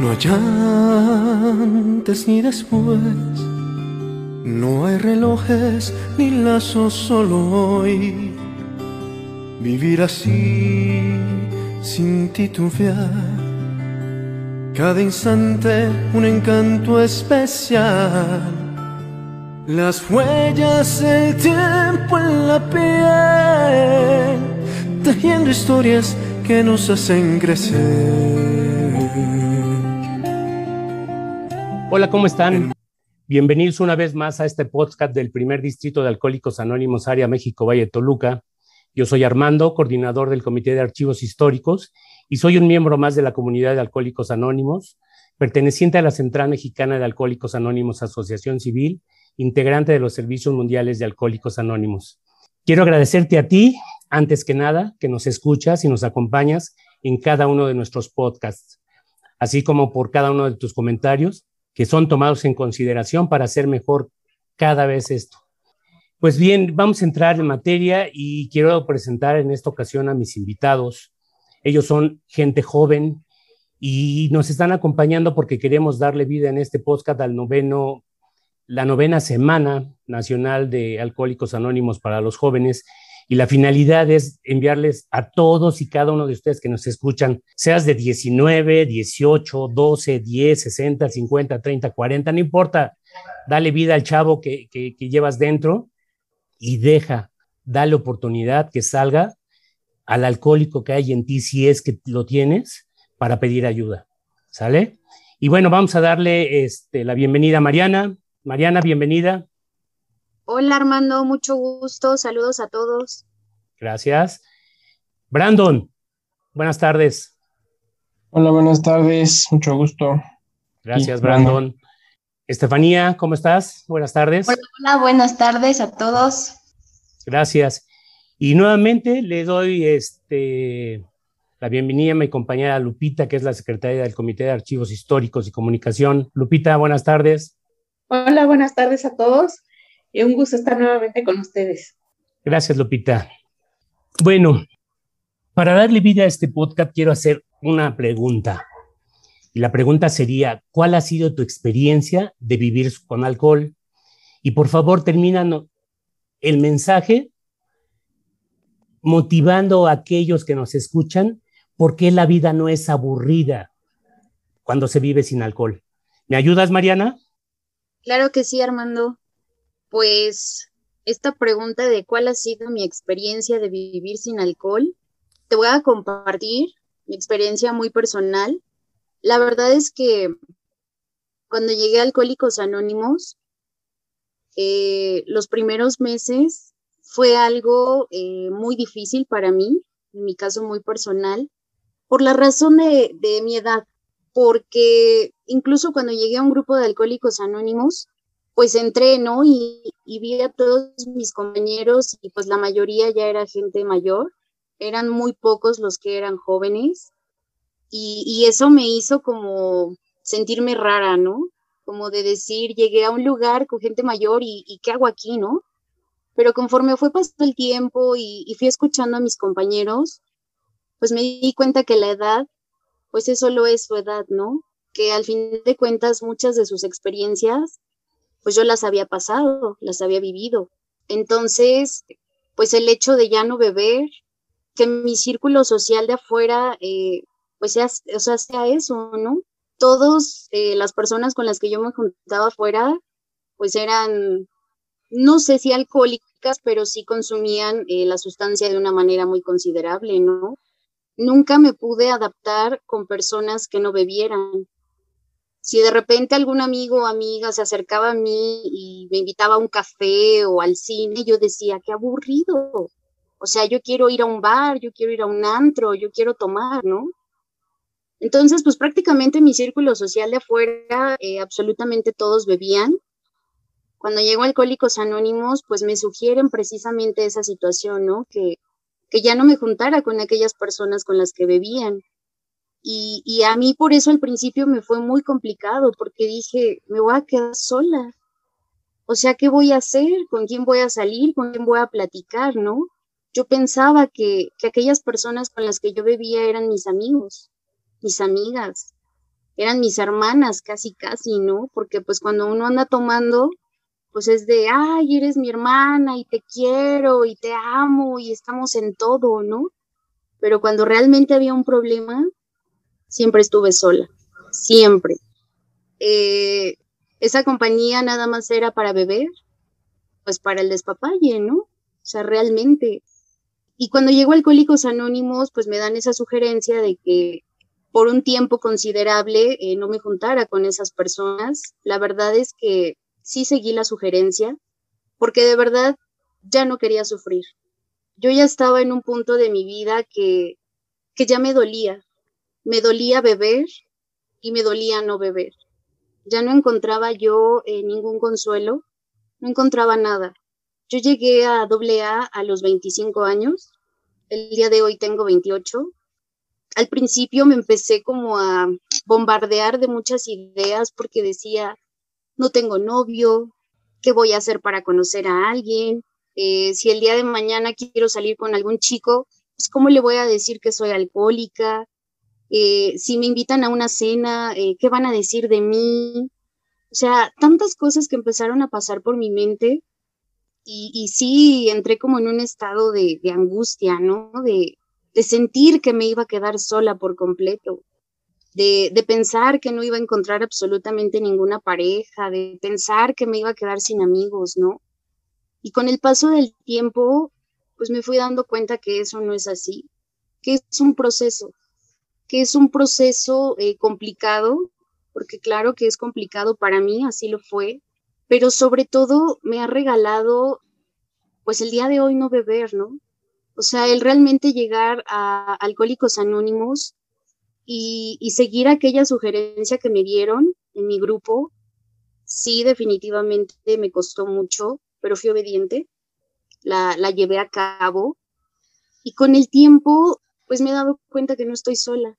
No hay antes ni después, no hay relojes ni lazos, solo hoy. Vivir así, sin titubear, cada instante un encanto especial. Las huellas del tiempo en la piel, tejiendo historias que nos hacen crecer. Hola, ¿cómo están? Bienvenidos una vez más a este podcast del primer distrito de Alcohólicos Anónimos, Área México, Valle Toluca. Yo soy Armando, coordinador del Comité de Archivos Históricos y soy un miembro más de la comunidad de Alcohólicos Anónimos, perteneciente a la Central Mexicana de Alcohólicos Anónimos Asociación Civil, integrante de los Servicios Mundiales de Alcohólicos Anónimos. Quiero agradecerte a ti, antes que nada, que nos escuchas y nos acompañas en cada uno de nuestros podcasts, así como por cada uno de tus comentarios que son tomados en consideración para hacer mejor cada vez esto. Pues bien, vamos a entrar en materia y quiero presentar en esta ocasión a mis invitados. Ellos son gente joven y nos están acompañando porque queremos darle vida en este podcast al noveno, la novena semana nacional de Alcohólicos Anónimos para los jóvenes y la finalidad es enviarles a todos y cada uno de ustedes que nos escuchan, seas de 19, 18, 12, 10, 60, 50, 30, 40, no importa, dale vida al chavo que, que, llevas dentro y deja, dale oportunidad que salga al alcohólico que hay en ti, si es que lo tienes, para pedir ayuda. ¿Sale? Y bueno, vamos a darle este, la bienvenida a Mariana. Mariana, bienvenida. Hola Armando, mucho gusto. Saludos a todos. Gracias. Brandon, buenas tardes. Hola, buenas tardes. Mucho gusto. Gracias, Brandon. Estefanía, ¿cómo estás? Buenas tardes. Hola, buenas tardes a todos. Gracias. Y nuevamente le doy este, la bienvenida a mi compañera Lupita, que es la secretaria del Comité de Archivos Históricos y Comunicación. Lupita, buenas tardes. Hola, buenas tardes a todos y un gusto estar nuevamente con ustedes. Gracias, Lupita. Bueno, para darle vida a este podcast quiero hacer una pregunta. Y la pregunta sería, ¿cuál ha sido tu experiencia de vivir con alcohol? Y por favor, termina el mensaje motivando a aquellos que nos escuchan por qué la vida no es aburrida cuando se vive sin alcohol. ¿Me ayudas, Mariana? Claro que sí, Armando pues esta pregunta de cuál ha sido mi experiencia de vivir sin alcohol, te voy a compartir mi experiencia muy personal. La verdad es que cuando llegué a Alcohólicos Anónimos, eh, los primeros meses fue algo eh, muy difícil para mí, en mi caso muy personal, por la razón de, de mi edad, porque incluso cuando llegué a un grupo de Alcohólicos Anónimos, pues entré, ¿no? Y, vi a todos mis compañeros y pues la mayoría ya era gente mayor, eran muy pocos los que eran jóvenes y, eso me hizo como sentirme rara, ¿no? Como de decir, llegué a un lugar con gente mayor y, ¿qué hago aquí, no? Pero conforme fue pasando el tiempo y, y fui escuchando a mis compañeros, pues me di cuenta que la edad, pues eso solo es su edad, ¿no? Que al fin de cuentas muchas de sus experiencias pues yo las había pasado, las había vivido. Entonces, pues el hecho de ya no beber, que mi círculo social de afuera, eh, pues sea, o sea, sea eso, ¿no? Todas eh, las personas con las que yo me juntaba afuera, pues eran, no sé si alcohólicas, pero sí consumían eh, la sustancia de una manera muy considerable, ¿no? Nunca me pude adaptar con personas que no bebieran si de repente algún amigo o amiga se acercaba a mí y me invitaba a un café o al cine, yo decía, qué aburrido. O sea, yo quiero ir a un bar, yo quiero ir a un antro, yo quiero tomar, ¿no? Entonces, pues prácticamente mi círculo social de afuera, eh, absolutamente todos bebían. Cuando llego a Alcohólicos Anónimos, pues me sugieren precisamente esa situación, ¿no? Que, que ya no me juntara con aquellas personas con las que bebían. Y, a mí por eso al principio me fue muy complicado, porque dije, me voy a quedar sola. O sea, ¿qué voy a hacer? ¿Con quién voy a salir? ¿Con quién voy a platicar? ¿No? Yo pensaba que, que aquellas personas con las que yo bebía eran mis amigos, mis amigas. eran mis hermanas casi, casi, ¿no? Porque pues cuando uno anda tomando, pues es de, ay, eres mi hermana y te quiero y te amo y estamos en todo, ¿no? Pero cuando realmente había un problema, siempre estuve sola, siempre. Eh, esa compañía nada más era para beber, pues para el despapalle, ¿no? O sea, realmente. Y cuando llego a Alcohólicos Anónimos, pues me dan esa sugerencia de que por un tiempo considerable eh, no me juntara con esas personas. La verdad es que sí seguí la sugerencia, porque de verdad ya no quería sufrir. Yo ya estaba en un punto de mi vida que, que ya me dolía. Me dolía beber y me dolía no beber. Ya no encontraba yo eh, ningún consuelo, no encontraba nada. Yo llegué a AA a los 25 años, el día de hoy tengo 28. Al principio me empecé como a bombardear de muchas ideas porque decía, no tengo novio, ¿qué voy a hacer para conocer a alguien? Eh, si el día de mañana quiero salir con algún chico, pues ¿cómo le voy a decir que soy alcohólica? Eh, si me invitan a una cena, eh, ¿qué van a decir de mí? O sea, tantas cosas que empezaron a pasar por mi mente y, sí entré como en un estado de, angustia, ¿no? De, sentir que me iba a quedar sola por completo, de pensar que no iba a encontrar absolutamente ninguna pareja, de pensar que me iba a quedar sin amigos, ¿no? Y con el paso del tiempo, pues me fui dando cuenta que eso no es así, que es un proceso, que es un proceso eh, complicado, porque claro que es complicado para mí, así lo fue, pero sobre todo me ha regalado, pues el día de hoy no beber, ¿no? O sea, el realmente llegar a Alcohólicos Anónimos y, y seguir aquella sugerencia que me dieron en mi grupo, sí, definitivamente me costó mucho, pero fui obediente, la, la llevé a cabo y con el tiempo pues me he dado cuenta que no estoy sola,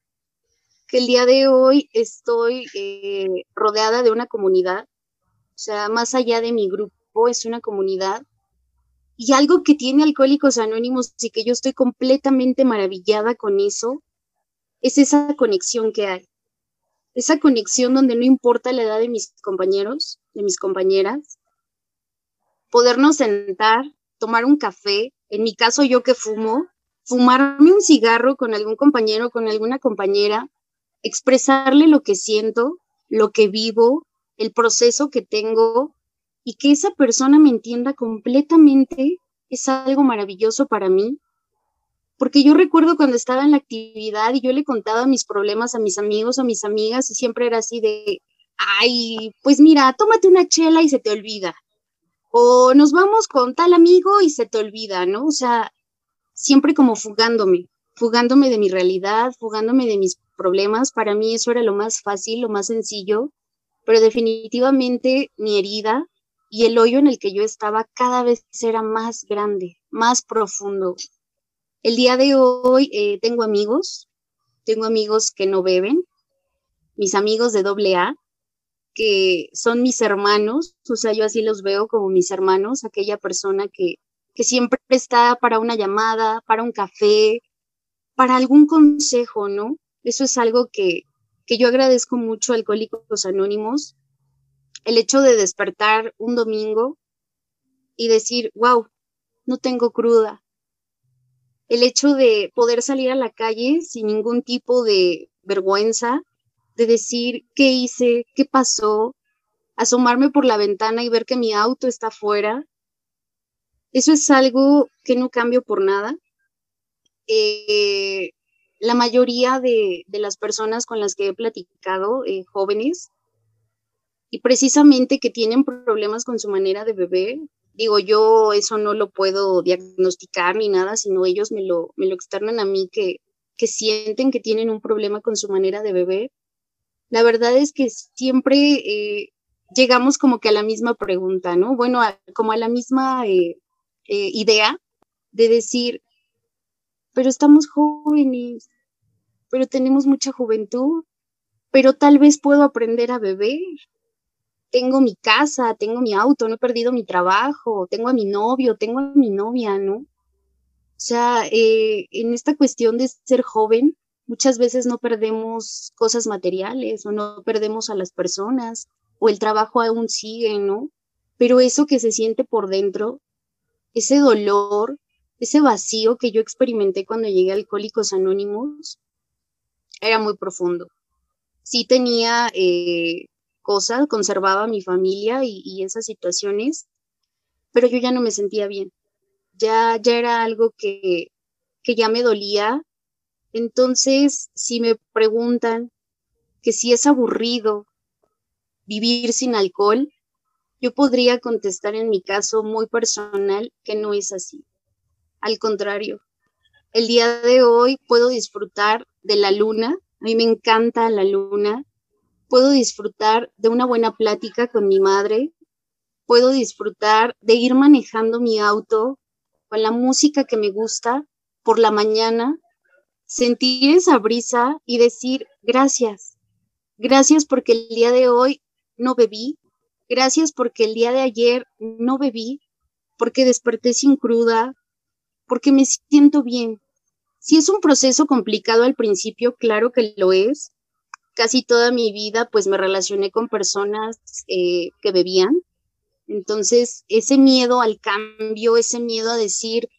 que el día de hoy estoy eh, rodeada de una comunidad, o sea, más allá de mi grupo, es una comunidad. Y algo que tiene Alcohólicos Anónimos y que yo estoy completamente maravillada con eso, es esa conexión que hay. Esa conexión donde no importa la edad de mis compañeros, de mis compañeras, podernos sentar, tomar un café, en mi caso yo que fumo, fumarme un cigarro con algún compañero, con alguna compañera, expresarle lo que siento, lo que vivo, el proceso que tengo y que esa persona me entienda completamente es algo maravilloso para mí. Porque yo recuerdo cuando estaba en la actividad y yo le contaba mis problemas a mis amigos, a mis amigas y siempre era así de, ay, pues mira, tómate una chela y se te olvida. O nos vamos con tal amigo y se te olvida, ¿no? O sea, siempre como fugándome, fugándome de mi realidad, fugándome de mis problemas. Para mí eso era lo más fácil, lo más sencillo, pero definitivamente mi herida y el hoyo en el que yo estaba cada vez era más grande, más profundo. El día de hoy eh, tengo amigos, tengo amigos que no beben, mis amigos de doble A, que son mis hermanos, o sea, yo así los veo como mis hermanos, aquella persona que que siempre está para una llamada, para un café, para algún consejo, ¿no? Eso es algo que, que yo agradezco mucho a Alcohólicos Anónimos, el hecho de despertar un domingo y decir, wow, no tengo cruda. El hecho de poder salir a la calle sin ningún tipo de vergüenza, de decir qué hice, qué pasó, asomarme por la ventana y ver que mi auto está afuera eso es algo que no cambio por nada. Eh, la mayoría de, las personas con las que he platicado, eh, jóvenes, y precisamente que tienen problemas con su manera de beber, digo, yo eso no lo puedo diagnosticar ni nada, sino ellos me lo, me lo externan a mí que, que sienten que tienen un problema con su manera de beber. La verdad es que siempre eh, llegamos como que a la misma pregunta, ¿no? Bueno, como a la misma eh, idea de decir, pero estamos jóvenes, pero tenemos mucha juventud, pero tal vez puedo aprender a beber. Tengo mi casa, tengo mi auto, no he perdido mi trabajo, tengo a mi novio, tengo a mi novia, ¿no? O sea, eh, en esta cuestión de ser joven, Muchas veces no perdemos cosas materiales o no perdemos a las personas o el trabajo aún sigue, ¿no? Pero eso que se siente por dentro, ese dolor, ese vacío que yo experimenté cuando llegué a Alcohólicos Anónimos, era muy profundo. Sí tenía eh, cosas, conservaba mi familia y, y, esas situaciones, pero yo ya no me sentía bien. Ya, ya era algo que, que ya me dolía. Entonces, si me preguntan que si es aburrido vivir sin alcohol, yo podría contestar en mi caso muy personal que no es así. Al contrario, el día de hoy puedo disfrutar de la luna, a mí me encanta la luna, puedo disfrutar de una buena plática con mi madre, puedo disfrutar de ir manejando mi auto con la música que me gusta por la mañana, sentir esa brisa y decir gracias, gracias porque el día de hoy no bebí, gracias porque el día de ayer no bebí, porque desperté sin cruda, porque me siento bien. Si es un proceso complicado al principio, claro que lo es. Casi toda mi vida pues me relacioné con personas eh, que bebían. Entonces, ese miedo al cambio, ese miedo a decir,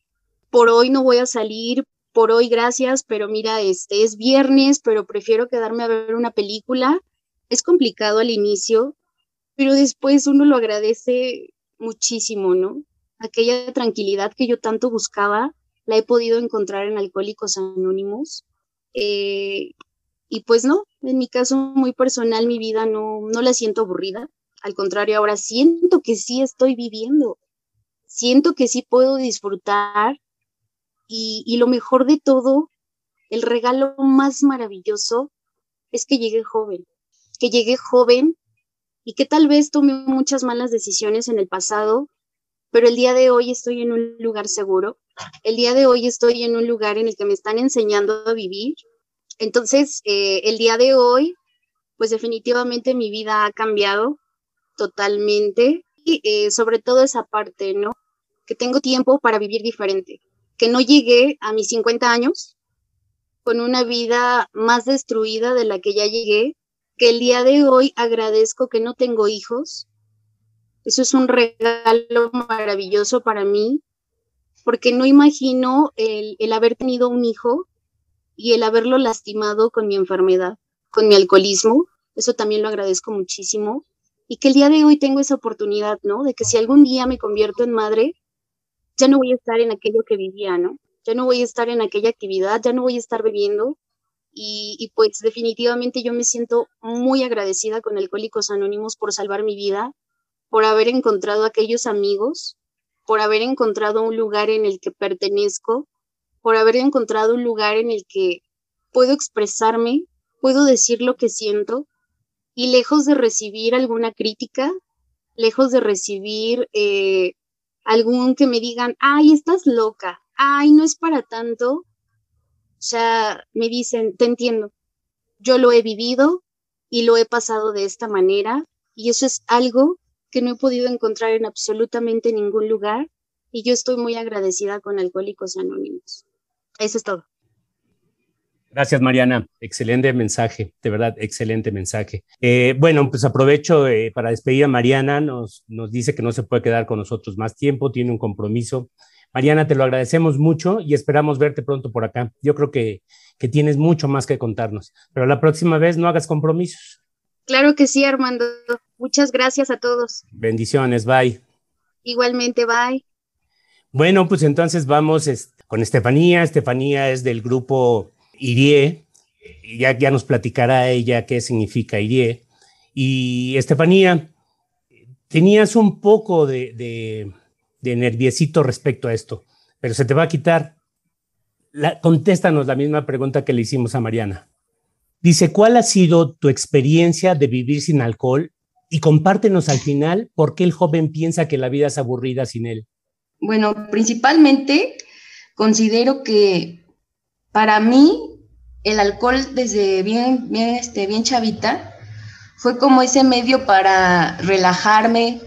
por hoy no voy a salir, por hoy gracias, pero mira, este es viernes, pero prefiero quedarme a ver una película. Es complicado al inicio, pero después uno lo agradece muchísimo, ¿no? Aquella tranquilidad que yo tanto buscaba, la he podido encontrar en Alcohólicos Anónimos. Eh, y pues no, en mi caso muy personal, mi vida no, no la siento aburrida. Al contrario, ahora siento que sí estoy viviendo. Siento que sí puedo disfrutar y, lo mejor de todo, el regalo más maravilloso es que llegué joven, que llegué joven y que tal vez tomé muchas malas decisiones en el pasado, pero el día de hoy estoy en un lugar seguro, el día de hoy estoy en un lugar en el que me están enseñando a vivir. Entonces, eh, el día de hoy, pues definitivamente mi vida ha cambiado totalmente y eh, sobre todo esa parte, ¿no? Que tengo tiempo para vivir diferente, que no llegué a mis 50 años con una vida más destruida de la que ya llegué, que el día de hoy agradezco que no tengo hijos. Eso es un regalo maravilloso para mí, porque no imagino el, el haber tenido un hijo y el haberlo lastimado con mi enfermedad, con mi alcoholismo. Eso también lo agradezco muchísimo. Y que el día de hoy tengo esa oportunidad, ¿no? De que si algún día me convierto en madre, ya no voy a estar en aquello que vivía, ¿no? Ya no voy a estar en aquella actividad, ya no voy a estar bebiendo. Y, pues definitivamente yo me siento muy agradecida con Alcohólicos Anónimos por salvar mi vida, por haber encontrado aquellos amigos, por haber encontrado un lugar en el que pertenezco, por haber encontrado un lugar en el que puedo expresarme, puedo decir lo que siento y lejos de recibir alguna crítica, lejos de recibir eh, algún que me digan, ay, estás loca, ay, no es para tanto. Sea, me dicen, te entiendo, yo lo he vivido y lo he pasado de esta manera y eso es algo que no he podido encontrar en absolutamente ningún lugar y yo estoy muy agradecida con Alcohólicos Anónimos. Eso es todo. Gracias, Mariana. Excelente mensaje, de verdad, excelente mensaje. Eh, bueno, pues aprovecho eh, para despedir a Mariana. Nos, nos dice que no se puede quedar con nosotros más tiempo, tiene un compromiso. Mariana, te lo agradecemos mucho y esperamos verte pronto por acá. Yo creo que, que tienes mucho más que contarnos, pero la próxima vez no hagas compromisos. Claro que sí, Armando. Muchas gracias a todos. Bendiciones, bye. Igualmente, bye. Bueno, pues entonces vamos con Estefanía. Estefanía es del grupo Irie, ya, ya nos platicará ella qué significa Irie. Y Estefanía, tenías un poco de, de, nerviecito respecto a esto, pero se te va a quitar. La, contéstanos la misma pregunta que le hicimos a Mariana. Dice, ¿cuál ha sido tu experiencia de vivir sin alcohol? Y compártenos al final por qué el joven piensa que la vida es aburrida sin él. Bueno, principalmente considero que para mí el alcohol desde bien, bien, este, bien chavita fue como ese medio para relajarme,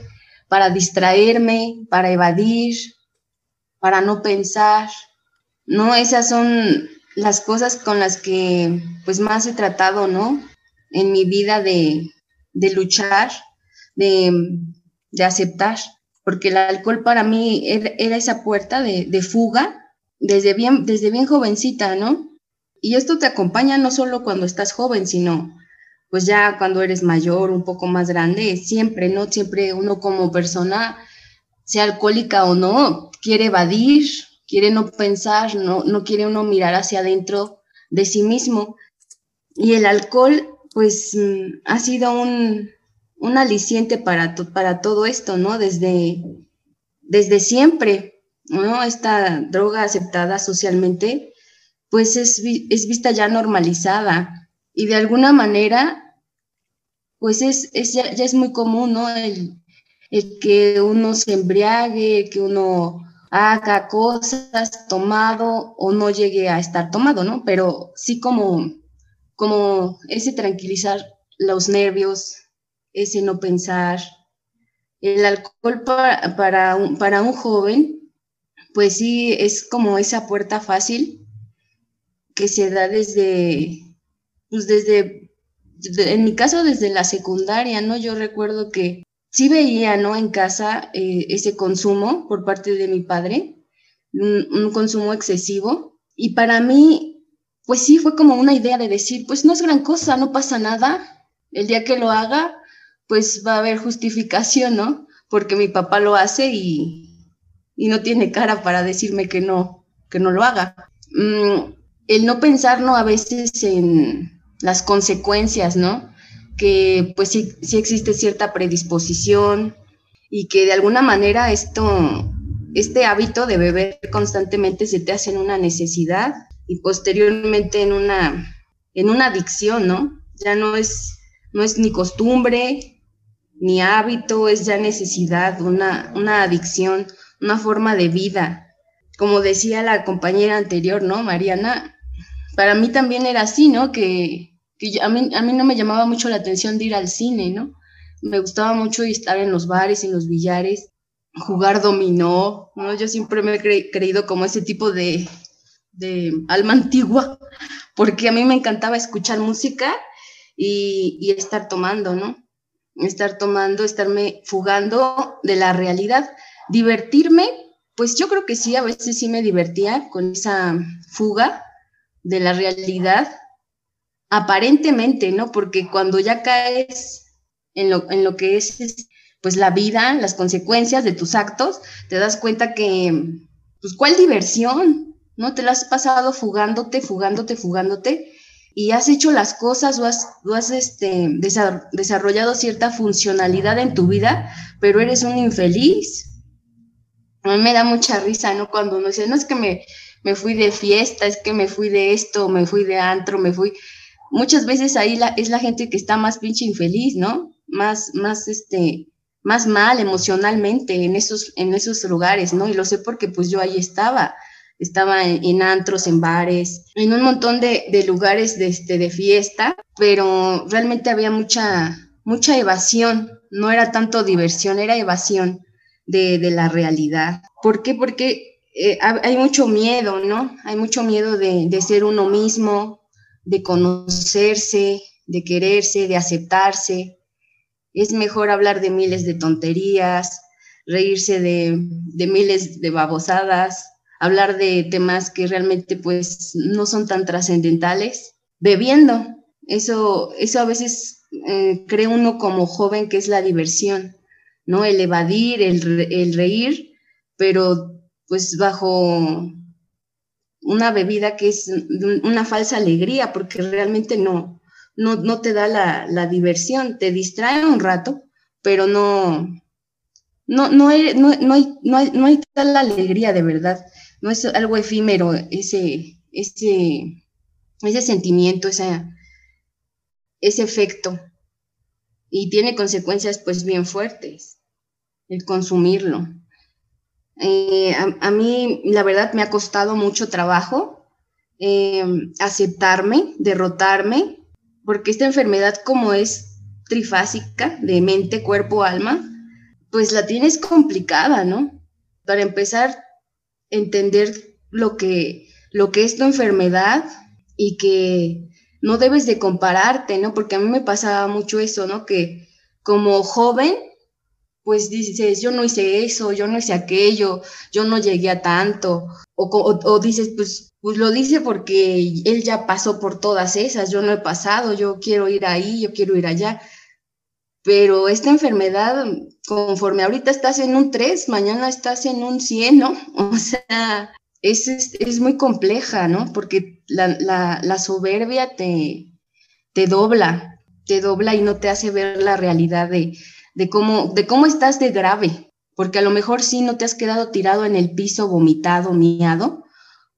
para distraerme, para evadir, para no pensar. No, esas son las cosas con las que pues más he tratado, ¿no? En mi vida de, luchar, de, aceptar, porque el alcohol para mí era, esa puerta de, de, fuga desde bien, desde bien jovencita, ¿no? Y esto te acompaña no solo cuando estás joven, sino pues ya cuando eres mayor, un poco más grande, siempre, ¿no? Siempre uno como persona, sea alcohólica o no, quiere evadir, quiere no pensar, no, no quiere uno mirar hacia adentro de sí mismo. Y el alcohol, pues, mm, ha sido un, un aliciente para, para todo esto, ¿no? Desde, desde siempre, ¿no? Esta droga aceptada socialmente, pues es, es vista ya normalizada y de alguna manera pues es, ya, es muy común, ¿no? El, que uno se embriague, que uno haga cosas tomado o no llegue a estar tomado, ¿no? Pero sí como, como ese tranquilizar los nervios, ese no pensar. El alcohol para, para, un, para un joven, pues sí, es como esa puerta fácil que se da desde, pues desde en mi caso desde la secundaria, ¿no? Yo recuerdo que sí veía, ¿no? En casa eh, ese consumo por parte de mi padre, un, consumo excesivo. Y para mí, pues sí, fue como una idea de decir, pues no es gran cosa, no pasa nada. El día que lo haga, pues va a haber justificación, ¿no? Porque mi papá lo hace y, y no tiene cara para decirme que no, que no lo haga. Mm, el no pensar, ¿no? A veces en, las consecuencias, ¿no? Que pues sí, sí existe cierta predisposición y que de alguna manera esto, este hábito de beber constantemente se te hace en una necesidad y posteriormente en una, en una adicción, ¿no? Ya no es, no es ni costumbre, ni hábito, es ya necesidad, una, una adicción, una forma de vida. Como decía la compañera anterior, ¿no? Mariana, para mí también era así, ¿no? Que a mí, no me llamaba mucho la atención de ir al cine, ¿no? Me gustaba mucho estar en los bares, en los billares, jugar dominó, ¿no? Yo siempre me he creído como ese tipo de, de alma antigua, porque a mí me encantaba escuchar música y, y estar tomando, ¿no? Estar tomando, estarme fugando de la realidad. Divertirme, pues yo creo que sí, a veces sí me divertía con esa fuga de la realidad, aparentemente, ¿no? Porque cuando ya caes en lo, en lo que es pues la vida, las consecuencias de tus actos, te das cuenta que, pues, ¿cuál diversión? ¿No? Te la has pasado fugándote, fugándote, fugándote, y has hecho las cosas o has, has este, desarrollado cierta funcionalidad en tu vida, pero eres un infeliz. A mí me da mucha risa, ¿no? Cuando uno dice, no es que me, me fui de fiesta, es que me fui de esto, me fui de antro, me fui muchas veces ahí es la gente que está más pinche infeliz, ¿no? Más, más, este, más mal emocionalmente en esos, en esos lugares, ¿no? Y lo sé porque pues yo ahí estaba, estaba en, antros, en bares, en un montón de, de lugares de, este, de fiesta, pero realmente había mucha, mucha evasión, no era tanto diversión, era evasión de, de la realidad. ¿Por qué? Porque eh, hay mucho miedo, ¿no? Hay mucho miedo de, ser uno mismo, de conocerse, de quererse, de aceptarse. Es mejor hablar de miles de tonterías, reírse de, miles de babosadas, hablar de temas que realmente pues no son tan trascendentales, bebiendo. Eso, eso a veces eh, cree uno como joven que es la diversión, ¿no? El evadir, el reír, pero pues bajo una bebida que es una falsa alegría, porque realmente no, no, te da la, diversión, te distrae un rato, pero no, no, no, hay, no, hay, no, hay, tal alegría de verdad, no es algo efímero ese, ese, ese sentimiento, ese, ese efecto, y tiene consecuencias pues bien fuertes el consumirlo. Eh, a, mí, la verdad, me ha costado mucho trabajo eh, aceptarme, derrotarme, porque esta enfermedad como es trifásica, de mente, cuerpo, alma, pues la tienes complicada, ¿no? Para empezar, entender lo que, lo que es tu enfermedad y que no debes de compararte, ¿no? Porque a mí me pasaba mucho eso, ¿no? Que como joven, pues dices, yo no hice eso, yo no hice aquello, yo no llegué a tanto, o, o, dices, pues, pues lo dice porque él ya pasó por todas esas, yo no he pasado, yo quiero ir ahí, yo quiero ir allá. Pero esta enfermedad, conforme ahorita estás en un 3, mañana estás en un 100, ¿no? O sea, es, es, muy compleja, ¿no? Porque la, la, la soberbia te, te dobla, te dobla y no te hace ver la realidad de, de, cómo, de cómo estás de grave. Porque a lo mejor sí no te has quedado tirado en el piso, vomitado, miado,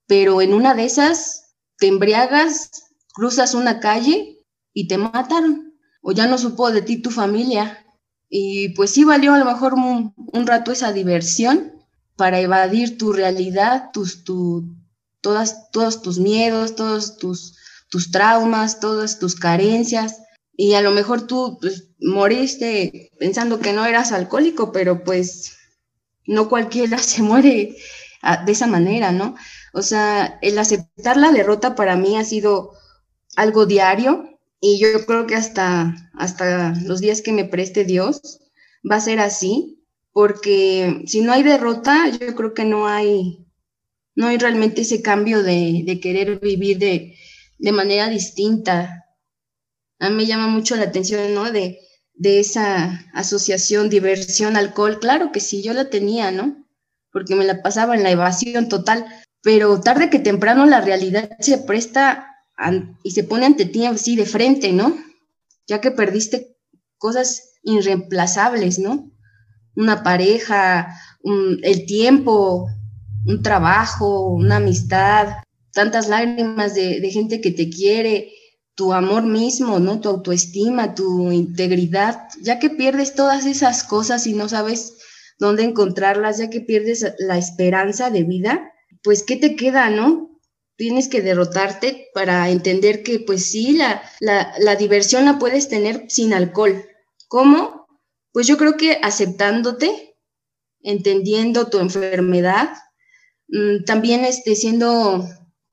pero en una de esas te embriagas, cruzas una calle y te mataron. O ya no supo de ti tu familia. Y pues sí valió a lo mejor un, rato esa diversión, para evadir tu realidad, tus, tu, todas, todos tus miedos, todos tus, tus traumas, todas tus carencias. Y a lo mejor tú pues, moriste pensando que no eras alcohólico, pero pues no cualquiera se muere ah, de esa manera, ¿no? O sea, el aceptar la derrota para mí ha sido algo diario y yo creo que hasta, hasta los días que me preste Dios va a ser así porque si no hay derrota, yo creo que no hay, no hay realmente ese cambio de, querer vivir de, manera distinta. A mí me llama mucho la atención, ¿no? De, de esa asociación diversión alcohol, claro que sí, yo la tenía, ¿no? Porque me la pasaba en la evasión total, pero tarde que temprano la realidad se presta y se pone ante ti así de frente, ¿no? Ya que perdiste cosas irreemplazables, ¿no? una pareja, el tiempo, un trabajo, una amistad, tantas lágrimas de, gente que te quiere, tu amor mismo, ¿no? Tu autoestima, tu integridad, ya que pierdes todas esas cosas y no sabes dónde encontrarlas, ya que pierdes la esperanza de vida, pues ¿qué te queda, no? Tienes que derrotarte para entender que pues sí, la, la, la diversión la puedes tener sin alcohol. ¿Cómo? Pues yo creo que aceptándote, entendiendo tu enfermedad, mm, también este, siendo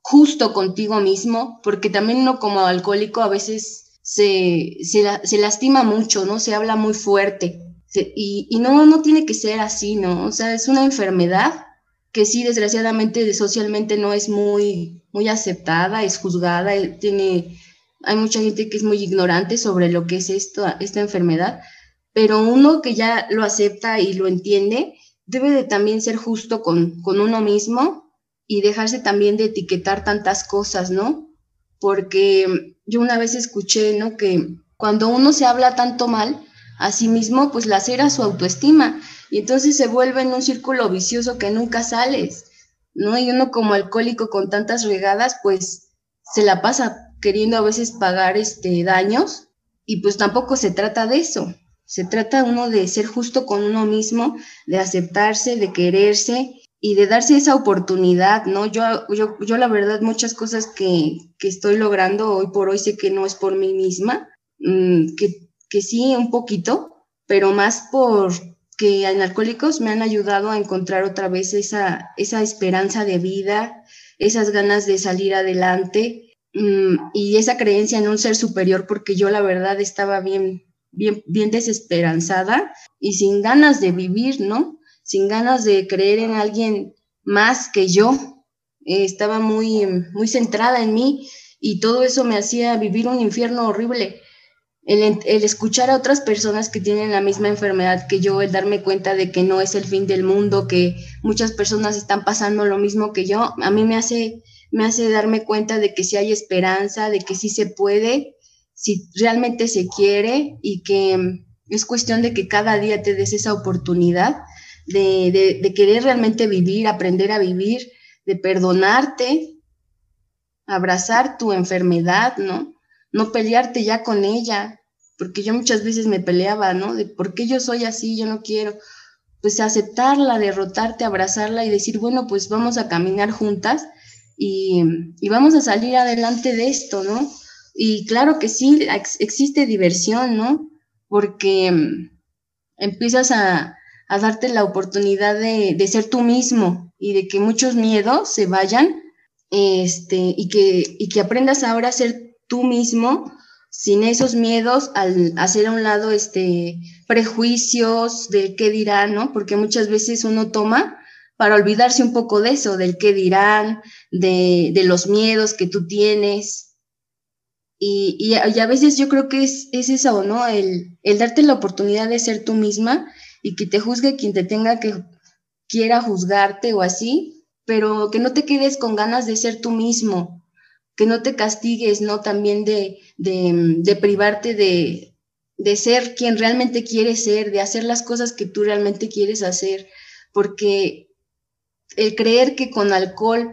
justo contigo mismo, porque también uno como alcohólico a veces se, se, lastima mucho, ¿no? Se habla muy fuerte. y, y, no, no tiene que ser así, ¿no? O sea, es una enfermedad que sí, desgraciadamente, socialmente no es muy, muy aceptada, es juzgada, tiene, hay mucha gente que es muy ignorante sobre lo que es esto, esta enfermedad, pero uno que ya lo acepta y lo entiende, debe de también ser justo con, con uno mismo y dejarse también de etiquetar tantas cosas, ¿no? Porque yo una vez escuché, ¿no? Que cuando uno se habla tanto mal a sí mismo, pues lacera su autoestima y entonces se vuelve en un círculo vicioso que nunca sales, ¿no? Y uno como alcohólico con tantas regadas, pues se la pasa queriendo a veces pagar este daños y pues tampoco se trata de eso. Se trata uno de ser justo con uno mismo, de aceptarse, de quererse y de darse esa oportunidad, ¿no? Yo, yo, yo la verdad, muchas cosas que, que estoy logrando hoy por hoy sé que no es por mí misma, mm, que, que sí, un poquito, pero más por que en Alcohólicos me han ayudado a encontrar otra vez esa, esa esperanza de vida, esas ganas de salir adelante mm, y esa creencia en un ser superior, porque yo la verdad estaba bien, bien, bien desesperanzada y sin ganas de vivir, ¿no? Sin ganas de creer en alguien más que yo. Eh, estaba muy, muy centrada en mí y todo eso me hacía vivir un infierno horrible. El, escuchar a otras personas que tienen la misma enfermedad que yo, el darme cuenta de que no es el fin del mundo, que muchas personas están pasando lo mismo que yo, a mí me hace, me hace darme cuenta de que sí hay esperanza, de que sí se puede si realmente se quiere y que es cuestión de que cada día te des esa oportunidad de, querer realmente vivir, aprender a vivir, de perdonarte, abrazar tu enfermedad, ¿no? No pelearte ya con ella, porque yo muchas veces me peleaba, ¿no? Por qué yo soy así, yo no quiero. Pues aceptarla, derrotarte, abrazarla y decir, bueno, pues vamos a caminar juntas y, y vamos a salir adelante de esto, ¿no? Y claro que sí, existe diversión, ¿no? Porque mm, empiezas a, darte la oportunidad de, ser tú mismo y de que muchos miedos se vayan este, y, que, y que aprendas ahora a ser tú mismo sin esos miedos al hacer a un lado este, prejuicios del qué dirán, ¿no? Porque muchas veces uno toma para olvidarse un poco de eso, del qué dirán, de, de los miedos que tú tienes. Y, y, a veces yo creo que es, es eso, ¿no? El, el darte la oportunidad de ser tú misma y que te juzgue quien te tenga que quiera juzgarte o así, pero que no te quedes con ganas de ser tú mismo, que no te castigues, ¿no? También de, de, privarte de, de ser quien realmente quieres ser, de hacer las cosas que tú realmente quieres hacer, porque el creer que con alcohol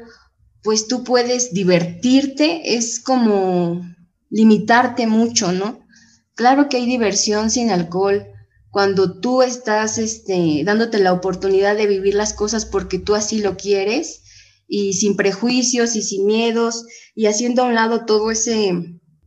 pues tú puedes divertirte es como limitarte mucho, ¿no? Claro que hay diversión sin alcohol cuando tú estás este, dándote la oportunidad de vivir las cosas porque tú así lo quieres y sin prejuicios y sin miedos y haciendo a un lado todo ese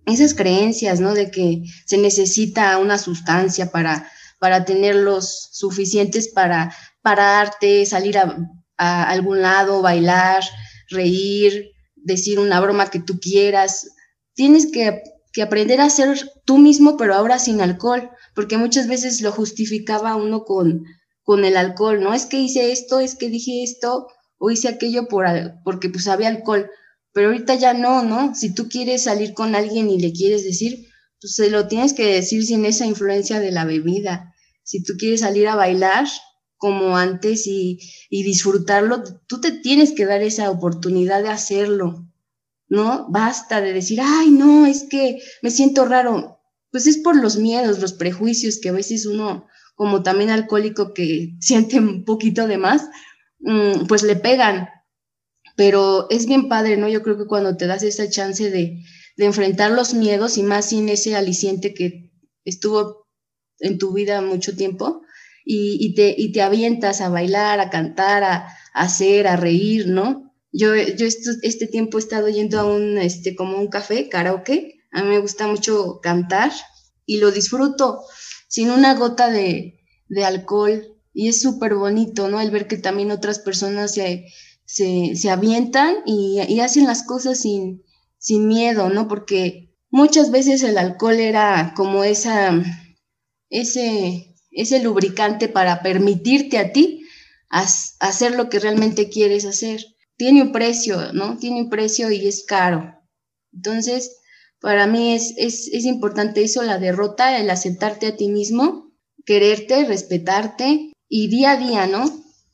esas creencias, ¿no? De que se necesita una sustancia para para tenerlos suficientes para pararte, salir a, a algún lado, bailar, reír, decir una broma que tú quieras. Tienes que, que aprender a ser tú mismo, pero ahora sin alcohol, porque muchas veces lo justificaba uno con, con el alcohol, ¿no? Es que hice esto, es que dije esto, o hice aquello por, porque pues había alcohol, pero ahorita ya no, ¿no? Si tú quieres salir con alguien y le quieres decir, pues se lo tienes que decir sin esa influencia de la bebida. Si tú quieres salir a bailar como antes y, y disfrutarlo, tú te tienes que dar esa oportunidad de hacerlo, ¿no? Basta de decir, ay, no, es que me siento raro. Pues es por los miedos, los prejuicios que a veces uno, como también alcohólico que siente un poquito de más, Mm, pues le pegan. Pero es bien padre, ¿no? Yo creo que cuando te das esa chance de, de enfrentar los miedos y más sin ese aliciente que estuvo en tu vida mucho tiempo y, te, y te avientas a bailar, a cantar, a hacer, a reír, ¿no? Yo, yo este tiempo he estado yendo a un, este, como un café, karaoke. A mí me gusta mucho cantar y lo disfruto sin una gota de, de alcohol, y es súper bonito, ¿no? El ver que también otras personas se, se, se avientan y, y, hacen las cosas sin, sin miedo, ¿no? Porque muchas veces el alcohol era como esa, ese, ese lubricante para permitirte a ti hacer lo que realmente quieres hacer. Tiene un precio, ¿no? Tiene un precio y es caro. Entonces, para mí es, es, importante eso, la derrota, el aceptarte a ti mismo, quererte, respetarte y día a día, ¿no?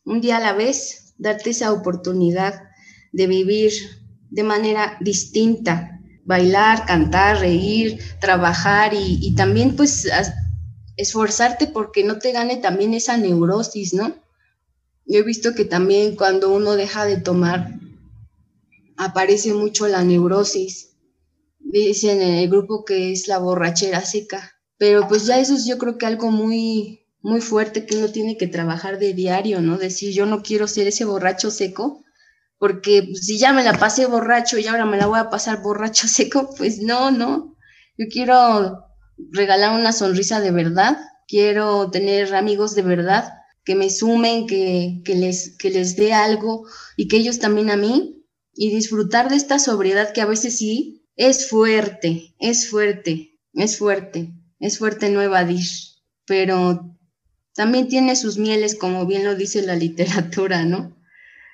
Un día a la vez, darte esa oportunidad de vivir de manera distinta, bailar, cantar, reír, trabajar y, también pues esforzarte porque no te gane también esa neurosis, ¿no? Yo he visto que también cuando uno deja de tomar, aparece mucho la neurosis. Dicen en el grupo que es la borrachera seca, pero pues ya eso es yo creo que algo muy, muy fuerte que uno tiene que trabajar de diario, ¿no? Decir, yo no quiero ser ese borracho seco, porque pues, si ya me la pasé borracho y ahora me la voy a pasar borracho seco, pues no, no. Yo quiero regalar una sonrisa de verdad, quiero tener amigos de verdad que me sumen, que, que, les, que les dé algo y que ellos también a mí, y disfrutar de esta sobriedad que a veces sí es fuerte, es fuerte, es fuerte, es fuerte no evadir, pero también tiene sus mieles, como bien lo dice la literatura, ¿no?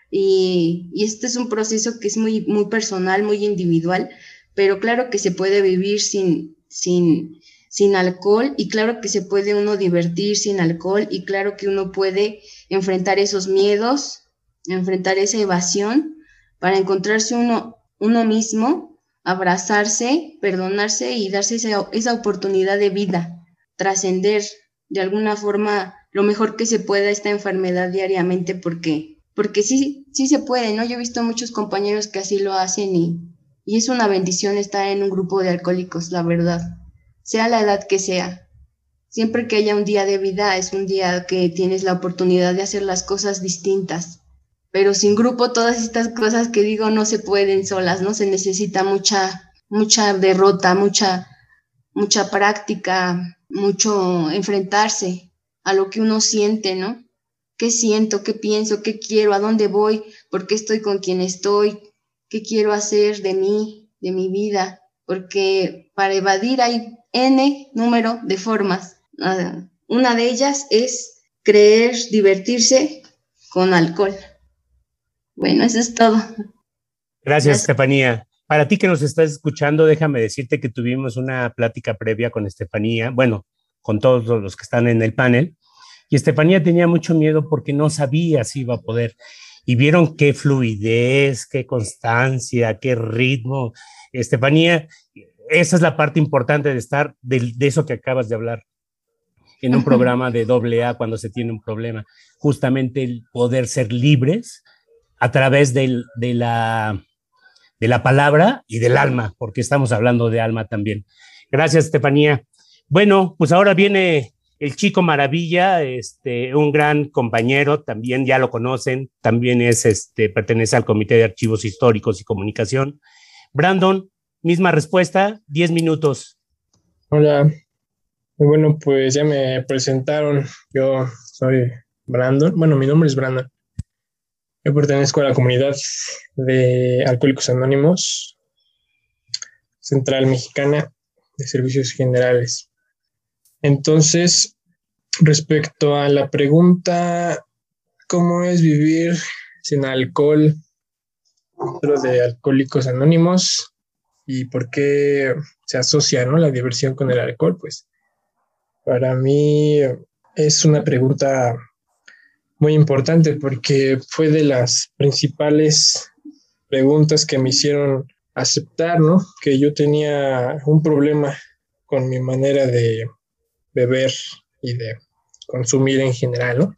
Y, este es un proceso que es muy, muy personal, muy individual, pero claro que se puede vivir sin, sin, sin alcohol y claro que se puede uno divertir sin alcohol y claro que uno puede enfrentar esos miedos, enfrentar esa evasión para encontrarse uno, uno mismo, abrazarse, perdonarse y darse esa, esa oportunidad de vida, trascender de alguna forma lo mejor que se pueda esta enfermedad diariamente porque, porque sí, sí se puede, ¿no? Yo he visto muchos compañeros que así lo hacen y, y es una bendición estar en un grupo de alcohólicos, la verdad, sea la edad que sea. Siempre que haya un día de vida es un día que tienes la oportunidad de hacer las cosas distintas. Pero sin grupo todas estas cosas que digo no se pueden solas, ¿no? Se necesita mucha, mucha derrota, mucha, mucha práctica, mucho enfrentarse a lo que uno siente, ¿no? ¿Qué siento? ¿Qué pienso? ¿Qué quiero? ¿A dónde voy? ¿Por qué estoy con quien estoy? qué quiero hacer de mí, de mi vida, porque para evadir hay N número de formas. Ah, una de ellas es creer divertirse con alcohol. Bueno, eso es todo. Gracias, Estefanía. Para ti que nos estás escuchando, déjame decirte que tuvimos una plática previa con Estefanía, bueno, con todos los que están en el panel, y Estefanía tenía mucho miedo porque no sabía si iba a poder. Y vieron qué fluidez, qué constancia, qué ritmo. Estefanía, esa es la parte importante de estar, de, de eso que acabas de hablar en un programa de doble A cuando se tiene un problema. Justamente el poder ser libres a través del, de, la, de la palabra y del alma, porque estamos hablando de alma también. Gracias, Estefanía. Bueno, pues ahora viene el chico maravilla, este, un gran compañero, también ya lo conocen, también es, este, pertenece al Comité de Archivos Históricos y Comunicación. Brandon, misma respuesta, 10 minutos. Hola, bueno, pues ya me presentaron, yo soy Brandon, bueno, mi nombre es Brandon, yo pertenezco a la comunidad de Alcohólicos Anónimos, Central Mexicana de Servicios Generales. Entonces, respecto a la pregunta, ¿cómo es vivir sin alcohol dentro de Alcohólicos Anónimos? ¿Y por qué se asocia ¿no? la diversión con el alcohol? Pues para mí es una pregunta muy importante porque fue de las principales preguntas que me hicieron aceptar, ¿no? Que yo tenía un problema con mi manera de beber y de consumir en general, ¿no?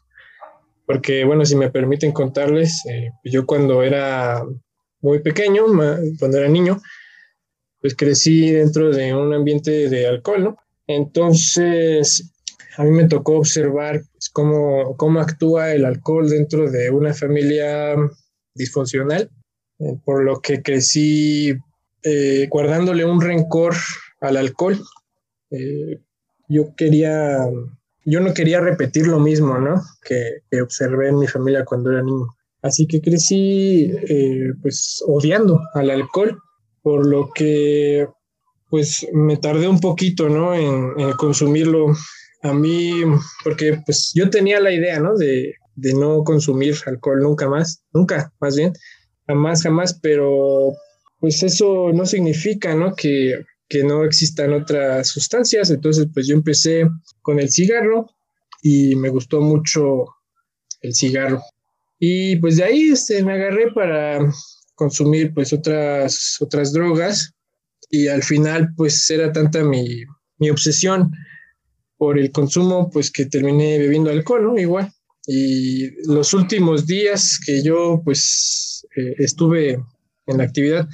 Porque, bueno, si me permiten contarles, eh, yo cuando era muy pequeño, cuando era niño, pues crecí dentro de un ambiente de alcohol, ¿no? Entonces, a mí me tocó observar pues, cómo, cómo actúa el alcohol dentro de una familia disfuncional, eh, por lo que crecí eh, guardándole un rencor al alcohol. Eh, yo quería, yo no quería repetir lo mismo, ¿no? Que, que, observé en mi familia cuando era niño. Así que crecí, pues, odiando al alcohol, por lo que, pues, me tardé un poquito, ¿no? En, en consumirlo a mí, porque pues yo tenía la idea, ¿no? De, de no consumir alcohol nunca más, nunca, más bien, jamás, jamás, pero pues eso no significa, ¿no? Que, que no existan otras sustancias. Entonces, pues yo empecé con el cigarro y me gustó mucho el cigarro. Y pues de ahí este, me agarré para consumir pues otras, otras drogas y al final pues era tanta mi, mi obsesión por el consumo, pues que terminé bebiendo alcohol, ¿no? Igual. Y los últimos días que yo, pues, eh, estuve en la actividad,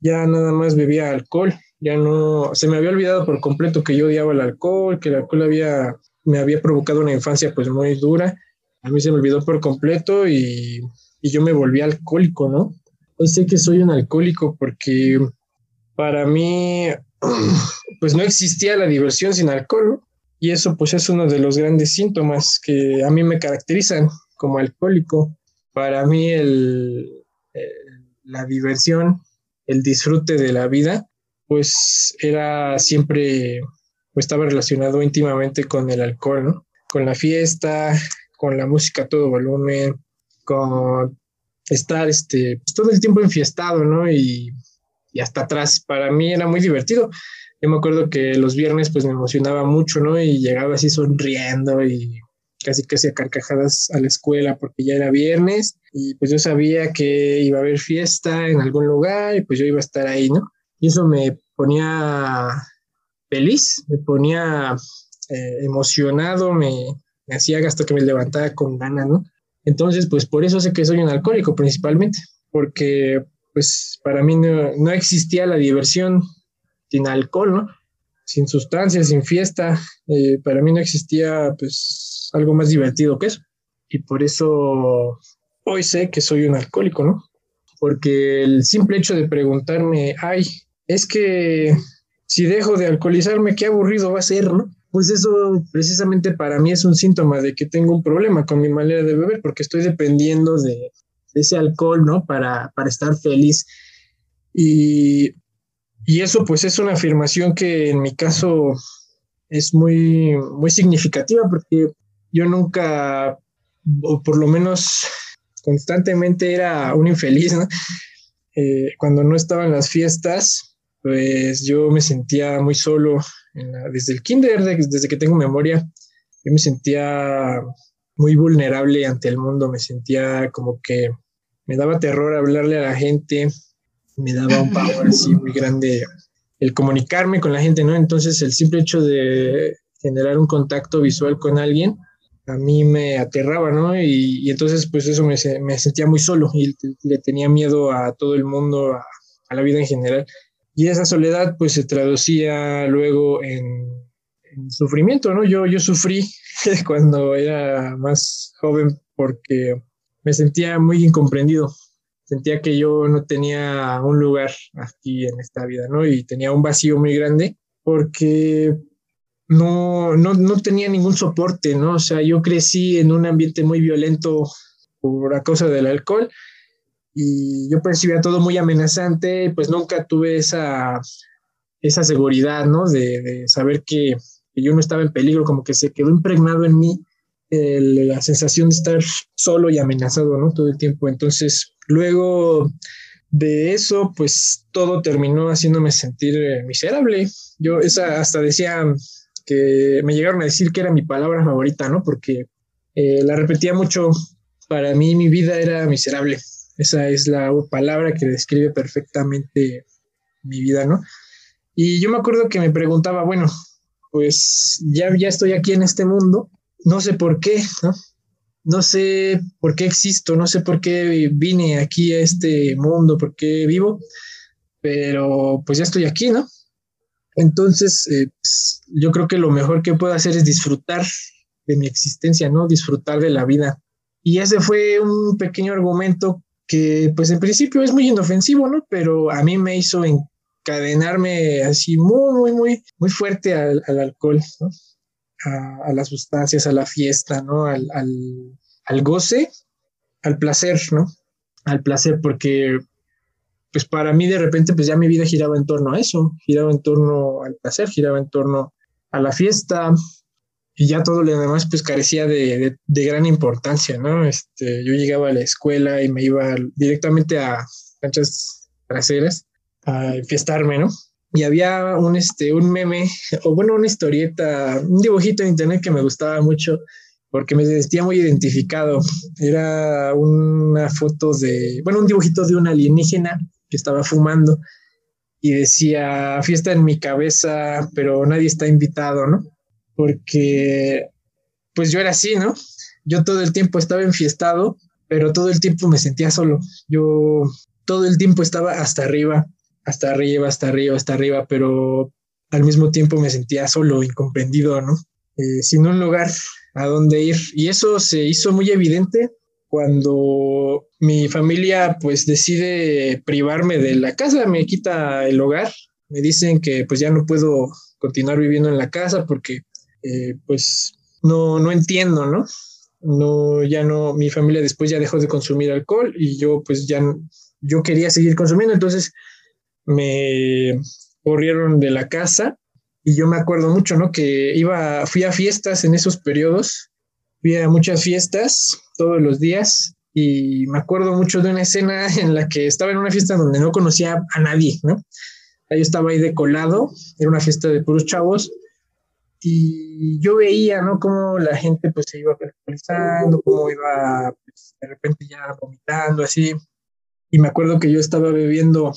ya nada más bebía alcohol, ya no, se me había olvidado por completo que yo odiaba el alcohol, que el alcohol había, me había provocado una infancia pues muy dura, a mí se me olvidó por completo y, y yo me volví alcohólico, ¿no? Hoy sé que soy un alcohólico porque para mí, pues no existía la diversión sin alcohol. Y eso pues es uno de los grandes síntomas que a mí me caracterizan como alcohólico. Para mí el, la diversión, el disfrute de la vida, pues era siempre, pues estaba relacionado íntimamente con el alcohol, ¿no? Con la fiesta, con la música a todo volumen, con estar este, pues, todo el tiempo enfiestado, ¿no? Y, y hasta atrás. Para mí era muy divertido. Yo me acuerdo que los viernes pues me emocionaba mucho, ¿no? Y llegaba así sonriendo y casi casi a carcajadas a la escuela porque ya era viernes y pues yo sabía que iba a haber fiesta en algún lugar y pues yo iba a estar ahí, ¿no? Y eso me ponía feliz, me ponía eh, emocionado, me, me hacía hasta que me levantaba con ganas, ¿no? Entonces, pues por eso sé que soy un alcohólico principalmente, porque pues para mí no, existía la diversión sin alcohol, ¿no? Sin sustancias, sin fiesta. Eh, para mí no existía pues algo más divertido que eso. Y por eso hoy sé que soy un alcohólico, ¿no? Porque el simple hecho de preguntarme, ay, es que si dejo de alcoholizarme, qué aburrido va a ser, ¿no? Pues eso precisamente para mí es un síntoma de que tengo un problema con mi manera de beber, porque estoy dependiendo de ese alcohol, ¿no? Para, para estar feliz Y, y eso pues es una afirmación que en mi caso es muy, muy significativa porque yo nunca, o por lo menos constantemente era un infeliz. Eh, cuando no estaba en las fiestas, pues yo me sentía muy solo desde el kinder, desde que tengo memoria, yo me sentía muy vulnerable ante el mundo, me sentía como que me daba terror hablarle a la gente, me daba un pavor así muy grande el comunicarme con la gente, ¿no? Entonces el simple hecho de generar un contacto visual con alguien, a mí me aterraba, ¿no? Y, entonces pues eso me, me, sentía muy solo y le tenía miedo a todo el mundo, a, a, la vida en general. Y esa soledad pues se traducía luego en, en sufrimiento, ¿no? Yo, yo sufrí cuando era más joven porque me sentía muy incomprendido, sentía que yo no tenía un lugar aquí en esta vida, ¿no? Y tenía un vacío muy grande porque no, no, no tenía ningún soporte, ¿no? O sea, yo crecí en un ambiente muy violento por a causa del alcohol y yo percibía todo muy amenazante, pues nunca tuve esa, esa seguridad, ¿no? De, saber que, yo no estaba en peligro, como que se quedó impregnado en mí la sensación de estar solo y amenazado, ¿no? Todo el tiempo. Entonces, luego de eso, pues todo terminó haciéndome sentir eh, miserable. Yo esa hasta decía que me llegaron a decir que era mi palabra favorita, ¿no? Porque eh, la repetía mucho. Para mí mi vida era miserable. Esa es la palabra que describe perfectamente mi vida, ¿no? Y yo me acuerdo que me preguntaba, bueno, pues ya, ya estoy aquí en este mundo, no sé por qué, ¿no? No sé por qué existo, no sé por qué vine aquí a este mundo, por qué vivo, pero pues ya estoy aquí, ¿no? Entonces, eh, pues, yo creo que lo mejor que puedo hacer es disfrutar de mi existencia, ¿no? Disfrutar de la vida. Y ese fue un pequeño argumento que, pues en principio es muy inofensivo, ¿no? Pero a mí me hizo encadenarme así muy, muy, muy, muy fuerte al, al alcohol, ¿no? a, las sustancias, a la fiesta, ¿no? Al, al, goce, al placer, ¿no? Al placer, porque pues para mí de repente pues ya mi vida giraba en torno a eso, giraba en torno al placer, giraba en torno a la fiesta y ya todo lo demás pues carecía de, de, gran importancia, ¿no? Este, yo llegaba a la escuela y me iba directamente a canchas traseras a fiestarme, ¿no? y había un, este, un meme, o bueno, una historieta, un dibujito en internet que me gustaba mucho porque me sentía muy identificado. Era una foto de, bueno, un dibujito de un alienígena que estaba fumando y decía, fiesta en mi cabeza, pero nadie está invitado, ¿no? Porque, pues yo era así, ¿no? Yo todo el tiempo estaba enfiestado, pero todo el tiempo me sentía solo. Yo todo el tiempo estaba hasta arriba hasta arriba, hasta arriba, hasta arriba, pero al mismo tiempo me sentía solo, incomprendido, ¿no? Eh, sin un lugar a dónde ir. Y eso se hizo muy evidente cuando mi familia pues decide privarme de la casa, me quita el hogar, me dicen que pues ya no puedo continuar viviendo en la casa porque eh, pues no, no entiendo, ¿no? No, ya no, mi familia después ya dejó de consumir alcohol y yo pues ya, yo quería seguir consumiendo, entonces me corrieron de la casa y yo me acuerdo mucho, ¿no? Que iba, fui a fiestas en esos periodos, fui a muchas fiestas todos los días y me acuerdo mucho de una escena en la que estaba en una fiesta donde no conocía a nadie, ¿no? Yo estaba ahí de colado, era una fiesta de puros chavos y yo veía, ¿no? Cómo la gente pues se iba alcoholizando, cómo iba pues, de repente ya vomitando, así. Y me acuerdo que yo estaba bebiendo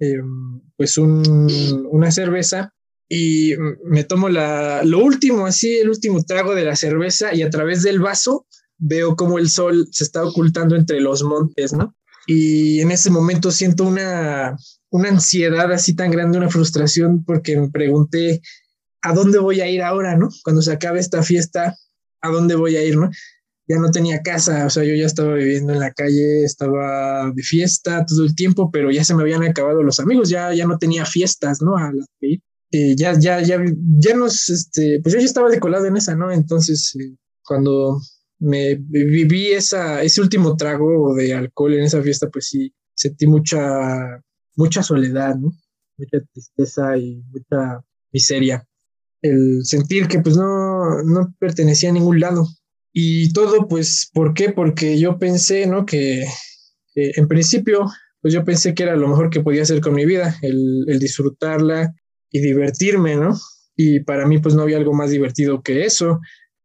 Em, pues una cerveza y me tomo la, lo último, así, el último trago de la cerveza y a través del vaso veo como el sol se está ocultando entre los montes, ¿no? Y en ese momento siento una, una ansiedad así tan grande, una frustración, porque me pregunté, ¿a dónde voy a ir ahora, no? Cuando se acabe esta fiesta, ¿a dónde voy a ir, no? ya no tenía casa, o sea, yo ya estaba viviendo en la calle, estaba de fiesta todo el tiempo, pero ya se me habían acabado los amigos, ya, ya no tenía fiestas, ¿no? A que eh, ya, ya, ya, ya nos, este, pues yo ya estaba decolado en esa, ¿no? Entonces, eh, cuando me viví esa, ese último trago de alcohol en esa fiesta, pues sí, sentí mucha, mucha soledad, ¿no? Mucha tristeza y mucha miseria. El sentir que pues no, no pertenecía a ningún lado. Y todo, pues, ¿por qué? Porque yo pensé, ¿no? Que en principio, pues yo pensé que era lo mejor que podía hacer con mi vida, el, disfrutarla y divertirme, ¿no? Y para mí, pues no había algo más divertido que eso.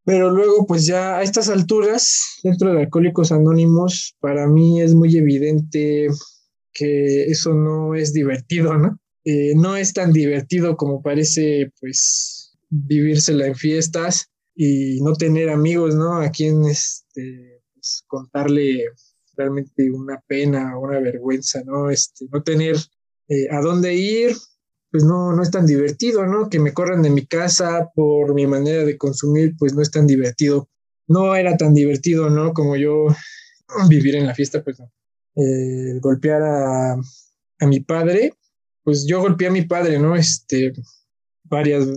Pero luego, pues ya a estas alturas, dentro de Alcohólicos Anónimos, para mí es muy evidente que eso no es divertido, ¿no? Eh, no es tan divertido como parece, pues, vivírsela en fiestas y no tener amigos, ¿no? A quien este, pues, contarle realmente una pena, una vergüenza, ¿no? Este, no tener eh, a dónde ir, pues no, no es tan divertido, ¿no? Que me corran de mi casa por mi manera de consumir, pues no es tan divertido. No era tan divertido, ¿no? Como yo vivir en la fiesta, pues no. Golpear a, a mi padre, pues yo golpeé a mi padre, ¿no? Este, varias,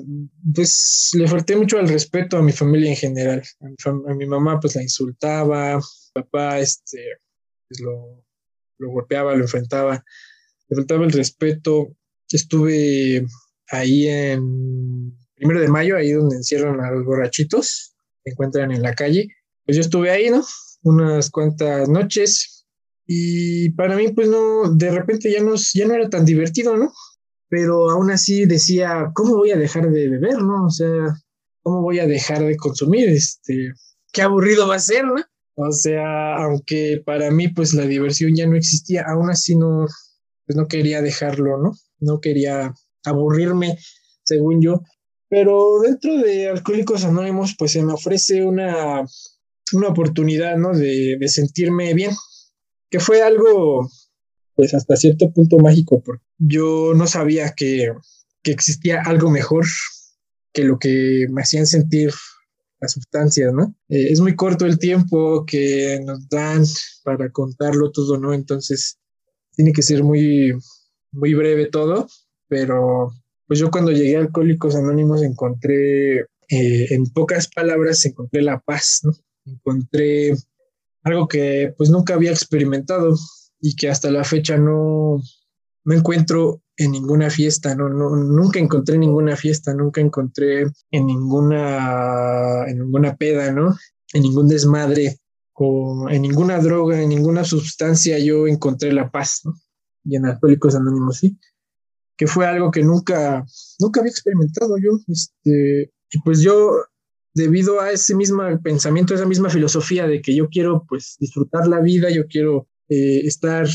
pues le falté mucho al respeto a mi familia en general. A mi, a mi mamá, pues la insultaba, papá, este, pues lo, lo golpeaba, lo enfrentaba, le faltaba el respeto Estuve ahí en primero de mayo, ahí donde encierran a los borrachitos, se encuentran en la calle. Pues yo estuve ahí, ¿no? Unas cuantas noches y para mí, pues no, de repente ya no, ya no era tan divertido, ¿no? Pero aún así decía, ¿cómo voy a dejar de beber, no? O sea, ¿cómo voy a dejar de consumir? Este, qué aburrido va a ser, ¿no? O sea, aunque para mí, pues la diversión ya no existía, aún así no, pues no quería dejarlo, ¿no? no quería aburrirme, según yo. Pero dentro de Alcohólicos Anónimos, pues se me ofrece una, una oportunidad, ¿no? De, de sentirme bien, que fue algo, pues hasta cierto punto mágico, porque yo no sabía que, que existía algo mejor que lo que me hacían sentir las sustancias, ¿no? Eh, es muy corto el tiempo que nos dan para contarlo todo, ¿no? Entonces, tiene que ser muy, muy breve todo, pero pues yo cuando llegué a Alcohólicos Anónimos encontré, eh, en pocas palabras, encontré la paz, ¿no? Encontré algo que pues nunca había experimentado y que hasta la fecha no, no encuentro en ninguna fiesta, no, no, nunca encontré ninguna fiesta, nunca encontré en ninguna, en ninguna peda, ¿no? En ningún desmadre, o en ninguna droga, en ninguna sustancia yo encontré la paz, ¿no? y en Alcohólicos Anónimos, sí, que fue algo que nunca, nunca había experimentado yo. Este, y pues yo, debido a ese mismo pensamiento, esa misma filosofía de que yo quiero pues disfrutar la vida, yo quiero eh, estar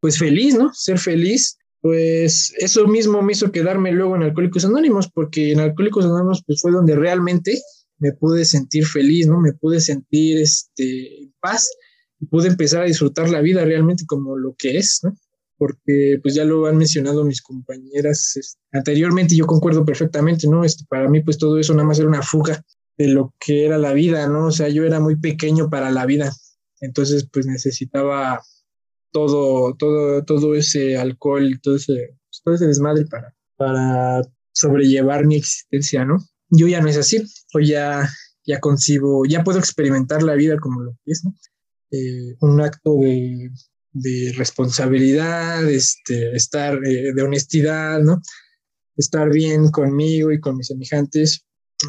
pues feliz, ¿no? Ser feliz, pues eso mismo me hizo quedarme luego en Alcohólicos Anónimos, porque en Alcohólicos Anónimos pues fue donde realmente me pude sentir feliz, ¿no? Me pude sentir este, en paz y pude empezar a disfrutar la vida realmente como lo que es, ¿no? porque pues ya lo han mencionado mis compañeras este, anteriormente, yo concuerdo perfectamente, ¿no? Este, para mí pues todo eso nada más era una fuga de lo que era la vida, ¿no? O sea, yo era muy pequeño para la vida, entonces pues necesitaba todo, todo, todo ese alcohol, todo ese, pues, todo ese desmadre para, para sobrellevar mi existencia, ¿no? Yo ya no es así, hoy ya, ya concibo, ya puedo experimentar la vida como lo que es, ¿no? Eh, un acto de de responsabilidad, este, estar eh, de honestidad, ¿no? Estar bien conmigo y con mis semejantes.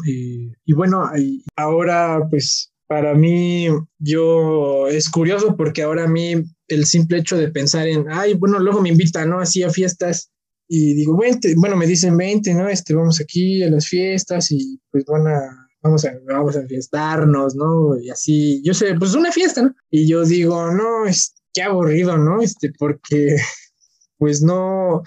y bueno, ahora pues para mí yo es curioso porque ahora a mí el simple hecho de pensar en, ay, bueno, luego me invitan, ¿no? Así a fiestas y digo, bueno, me dicen 20, ¿no? Este, vamos aquí a las fiestas y pues van a, vamos a, vamos a fiestarnos, ¿no? Y así, yo sé, pues una fiesta, ¿no? Y yo digo, no, es, qué aburrido, ¿no? Este, porque pues no,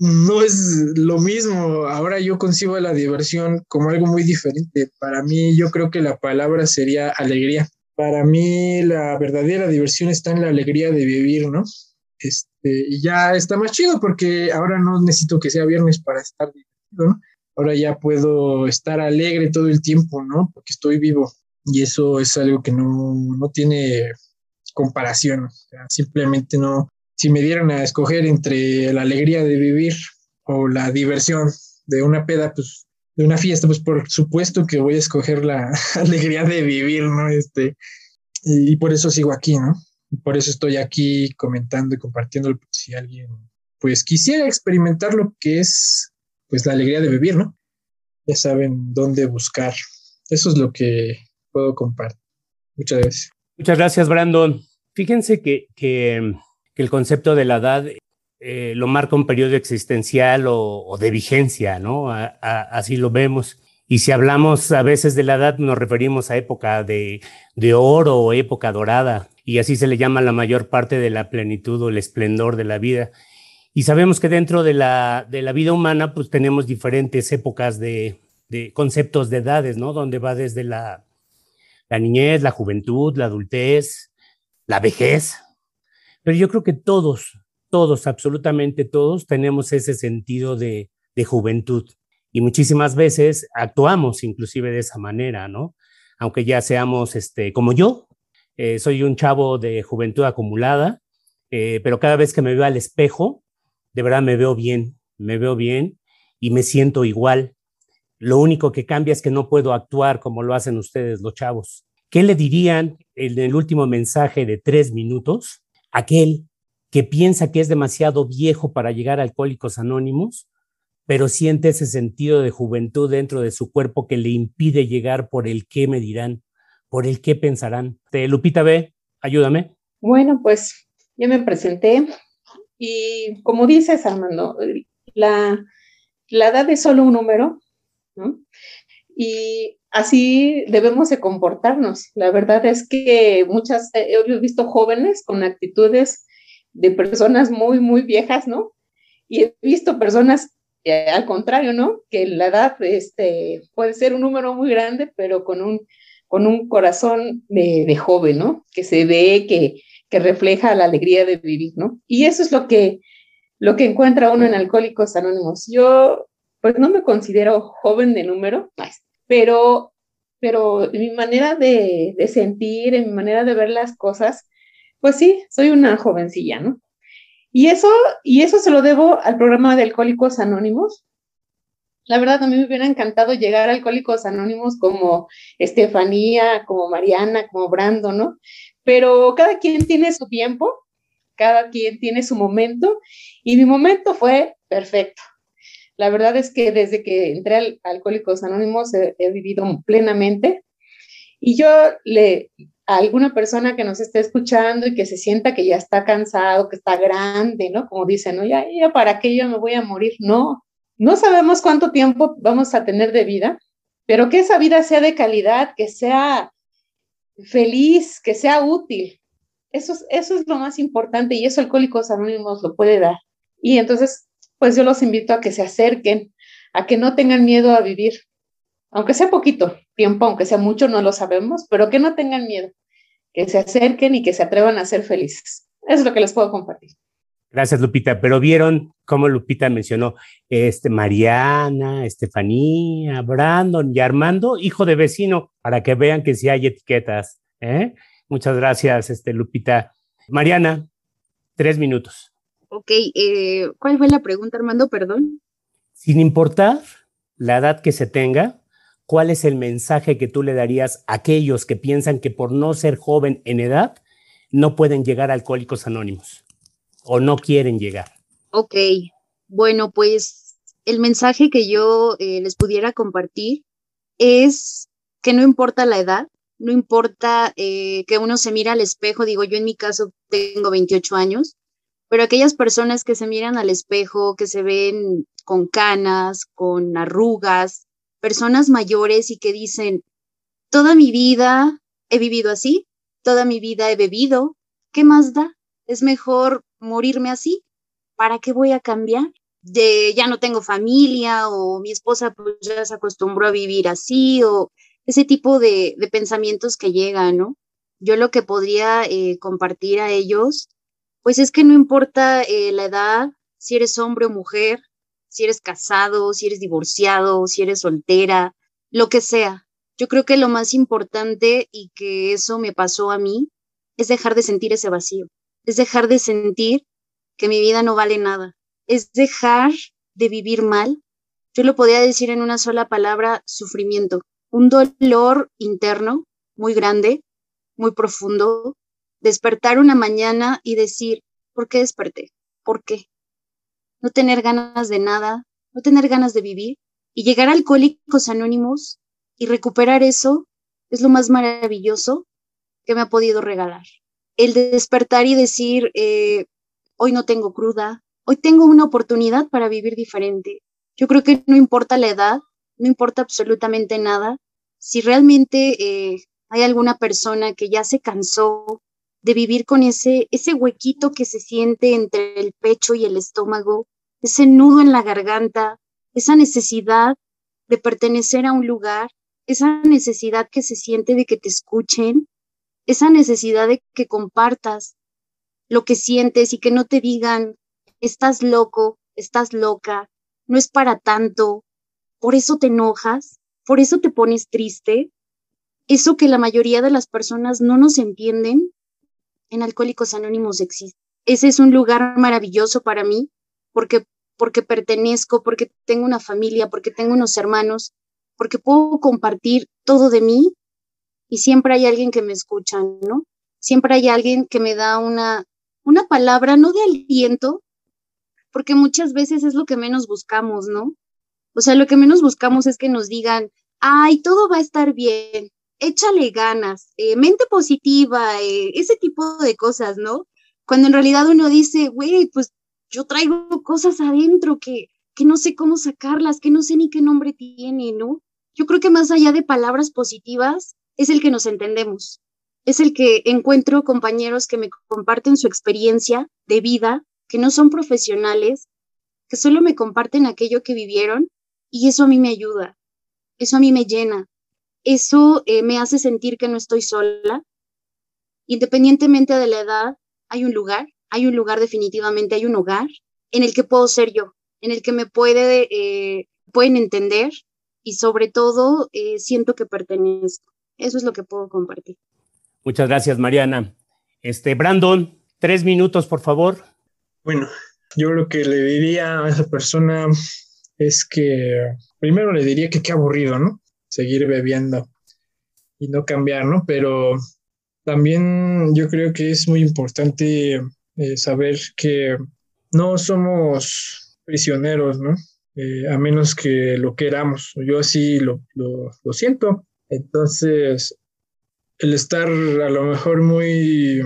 no es lo mismo. Ahora yo concibo la diversión como algo muy diferente. Para mí, yo creo que la palabra sería alegría. Para mí, la verdadera diversión está en la alegría de vivir, ¿no? Este, y ya está más chido porque ahora no necesito que sea viernes para estar divertido, ¿no? Ahora ya puedo estar alegre todo el tiempo, ¿no? Porque estoy vivo. Y eso es algo que no, no tiene comparación. simplemente no, si me dieran a escoger entre la alegría de vivir o la diversión de una peda, pues de una fiesta, pues por supuesto que voy a escoger la alegría de vivir, ¿no? Este, y, por eso sigo aquí, ¿no? por eso estoy aquí comentando y compartiendo si alguien pues quisiera experimentar lo que es pues la alegría de vivir, ¿no? Ya saben dónde buscar. Eso es lo que puedo compartir. Muchas gracias. Muchas gracias, Brandon. Fíjense que, que, el concepto de la edad eh, lo marca un periodo existencial o, de vigencia, ¿no? así lo vemos. Y si hablamos a veces de la edad, nos referimos a época de, de oro o época dorada, y así se le llama la mayor parte de la plenitud o el esplendor de la vida. Y sabemos que dentro de la, de la vida humana, pues tenemos diferentes épocas de, de conceptos de edades, ¿no? Donde va desde la, la niñez, la juventud, la adultez, la vejez. Pero yo creo que todos, todos, absolutamente todos, tenemos ese sentido de, juventud y muchísimas veces actuamos inclusive de esa manera, ¿no? Aunque ya seamos, este, como yo, eh, soy un chavo de juventud acumulada, eh, pero cada vez que me veo al espejo, de verdad me veo bien, me veo bien y me siento igual. Lo único que cambia es que no puedo actuar como lo hacen ustedes, los chavos. ¿Qué le dirían en el último mensaje de tres minutos? Aquel que piensa que es demasiado viejo para llegar a Alcohólicos Anónimos, pero siente ese sentido de juventud dentro de su cuerpo que le impide llegar por el qué me dirán, por el qué pensarán. Lupita B, ayúdame. Bueno, pues ya me presenté y como dices, Armando, la, la edad es solo un número, ¿no? Y así debemos de comportarnos. La verdad es que muchas, he visto jóvenes con actitudes de personas muy, muy viejas, ¿no? Y he visto personas eh, al contrario, ¿no? Que la edad este, puede ser un número muy grande, pero con un, con un corazón de, joven, ¿no? Que se ve, que, que refleja la alegría de vivir, ¿no? Y eso es lo que, lo que encuentra uno en Alcohólicos Anónimos. Yo, pues no me considero joven de número, pero, pero mi manera de, sentir, en mi manera de ver las cosas, pues sí, soy una jovencilla, ¿no? Y eso, y eso se lo debo al programa de Alcohólicos Anónimos. La verdad, a mí me hubiera encantado llegar a Alcohólicos Anónimos como Estefanía, como Mariana, como Brando, ¿no? Pero cada quien tiene su tiempo, cada quien tiene su momento, y mi momento fue perfecto. La verdad es que desde que entré al Alcohólicos Anónimos he, he vivido plenamente. Y yo le, alguna persona que nos esté escuchando y que se sienta que ya está cansado, que está grande, ¿no? Como dicen, ¿no? Ya, ya, ¿para qué yo me voy a morir? No, no sabemos cuánto tiempo vamos a tener de vida, pero que esa vida sea de calidad, que sea feliz, que sea útil. Eso es, eso es lo más importante y eso Alcohólicos Anónimos lo puede dar. Y entonces, pues yo los invito a que se acerquen, a que no tengan miedo a vivir, aunque sea poquito tiempo, aunque sea mucho, no lo sabemos, pero que no tengan miedo, que se acerquen y que se atrevan a ser felices. Eso es lo que les puedo compartir. Gracias, Lupita. Pero vieron cómo Lupita mencionó este, Mariana, Estefanía, Brandon y Armando, hijo de vecino, para que vean que sí hay etiquetas. ¿eh? Muchas gracias, este, Lupita. Mariana, tres minutos. Ok, eh, ¿cuál fue la pregunta, Armando? Perdón. Sin importar la edad que se tenga, ¿cuál es el mensaje que tú le darías a aquellos que piensan que por no ser joven en edad no pueden llegar a Alcohólicos Anónimos o no quieren llegar? Ok, bueno, pues el mensaje que yo eh, les pudiera compartir es que no importa la edad, no importa eh, que uno se mira al espejo, digo yo en mi caso tengo 28 años, pero aquellas personas que se miran al espejo, que se ven con canas, con arrugas, personas mayores y que dicen, toda mi vida he vivido así, toda mi vida he bebido, ¿qué más da? Es mejor morirme así. ¿Para qué voy a cambiar? De ya no tengo familia o mi esposa pues, ya se acostumbró a vivir así o ese tipo de, pensamientos que llegan, ¿no? Yo lo que podría eh, compartir a ellos, pues es que no importa eh, la edad, si eres hombre o mujer, si eres casado, si eres divorciado, si eres soltera, lo que sea. Yo creo que lo más importante y que eso me pasó a mí es dejar de sentir ese vacío, es dejar de sentir que mi vida no vale nada, es dejar de vivir mal. Yo lo podría decir en una sola palabra, sufrimiento, un dolor interno muy grande, muy profundo, despertar una mañana y decir, ¿por qué desperté? ¿Por qué? no tener ganas de nada, no tener ganas de vivir y llegar a Alcohólicos Anónimos y recuperar eso es lo más maravilloso que me ha podido regalar. El despertar y decir, eh, hoy no tengo cruda, hoy tengo una oportunidad para vivir diferente. Yo creo que no importa la edad, no importa absolutamente nada. Si realmente eh, hay alguna persona que ya se cansó de vivir con ese, ese huequito que se siente entre el pecho y el estómago, ese nudo en la garganta, esa necesidad de pertenecer a un lugar, esa necesidad que se siente de que te escuchen, esa necesidad de que compartas lo que sientes y que no te digan, estás loco, estás loca, no es para tanto, por eso te enojas, por eso te pones triste, eso que la mayoría de las personas no nos entienden, en Alcohólicos Anónimos existe. Ese es un lugar maravilloso para mí porque, porque pertenezco, porque tengo una familia, porque tengo unos hermanos, porque puedo compartir todo de mí y siempre hay alguien que me escucha, ¿no? Siempre hay alguien que me da una, una palabra, no de aliento, porque muchas veces es lo que menos buscamos, ¿no? O sea, lo que menos buscamos es que nos digan, ay, todo va a estar bien, échale ganas, eh, mente positiva, eh, ese tipo de cosas, ¿no? Cuando en realidad uno dice, güey, pues yo traigo cosas adentro que, que no sé cómo sacarlas, que no sé ni qué nombre tiene, ¿no? Yo creo que más allá de palabras positivas, es el que nos entendemos, es el que encuentro compañeros que me comparten su experiencia de vida, que no son profesionales, que solo me comparten aquello que vivieron y eso a mí me ayuda, eso a mí me llena, eso eh, me hace sentir que no estoy sola. Independientemente de la edad, hay un lugar, hay un lugar definitivamente, hay un hogar en el que puedo ser yo, en el que me puede, eh, pueden entender y sobre todo eh, siento que pertenezco. Eso es lo que puedo compartir. Muchas gracias, Mariana. Este, Brandon, tres minutos, por favor. Bueno, yo lo que le diría a esa persona es que primero le diría que qué aburrido, ¿no? Seguir bebiendo y no cambiar, ¿no? Pero también yo creo que es muy importante eh, saber que no somos prisioneros, ¿no? Eh, a menos que lo queramos. Yo así lo, lo, siento. Entonces, el estar a lo mejor muy,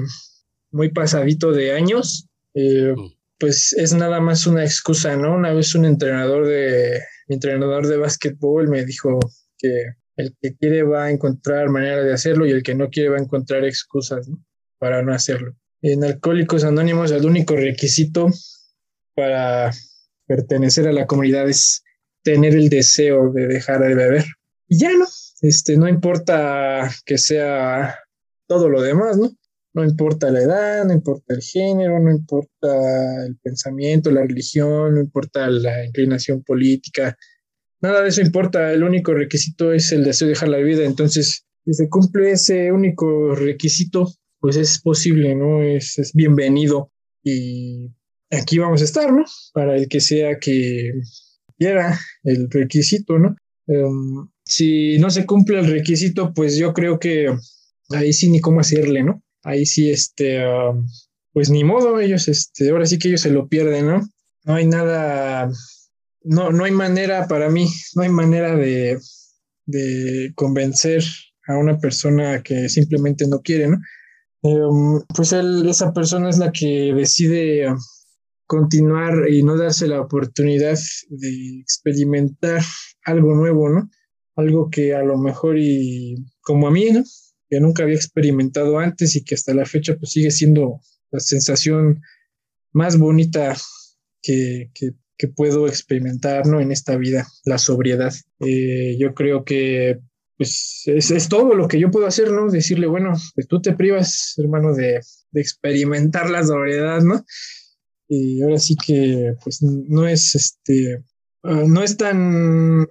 muy pasadito de años, eh, mm. pues es nada más una excusa, ¿no? Una vez un entrenador de, entrenador de básquetbol me dijo, el que quiere va a encontrar manera de hacerlo y el que no quiere va a encontrar excusas para no hacerlo. En Alcohólicos Anónimos el único requisito para pertenecer a la comunidad es tener el deseo de dejar de beber. Y ya no, este, no importa que sea todo lo demás, ¿no? No importa la edad, no importa el género, no importa el pensamiento, la religión, no importa la inclinación política, Nada de eso importa, el único requisito es el deseo de dejar la vida. Entonces, si se cumple ese único requisito, pues es posible, ¿no? Es, bienvenido. Y aquí vamos a estar, ¿no? Para el que sea que quiera el requisito, ¿no? Em, si no se cumple el requisito, pues yo creo que ahí sí ni cómo hacerle, ¿no? Ahí sí, este, pues ni modo, ellos, este, ahora sí que ellos se lo pierden, ¿no? No hay nada no, no hay manera para mí, no hay manera de, convencer a una persona que simplemente no quiere, ¿no? Em, pues él, esa persona es la que decide continuar y no darse la oportunidad de experimentar algo nuevo, ¿no? Algo que a lo mejor y como a mí, ¿no? Que nunca había experimentado antes y que hasta la fecha pues sigue siendo la sensación más bonita que, que que puedo experimentar ¿no? en esta vida, la sobriedad. Eh, yo creo que pues es, todo lo que yo puedo hacer, ¿no? Decirle, bueno, pues tú te privas, hermano, de, de experimentar la sobriedad, ¿no? Y ahora sí que, pues no es este, ah, no es tan,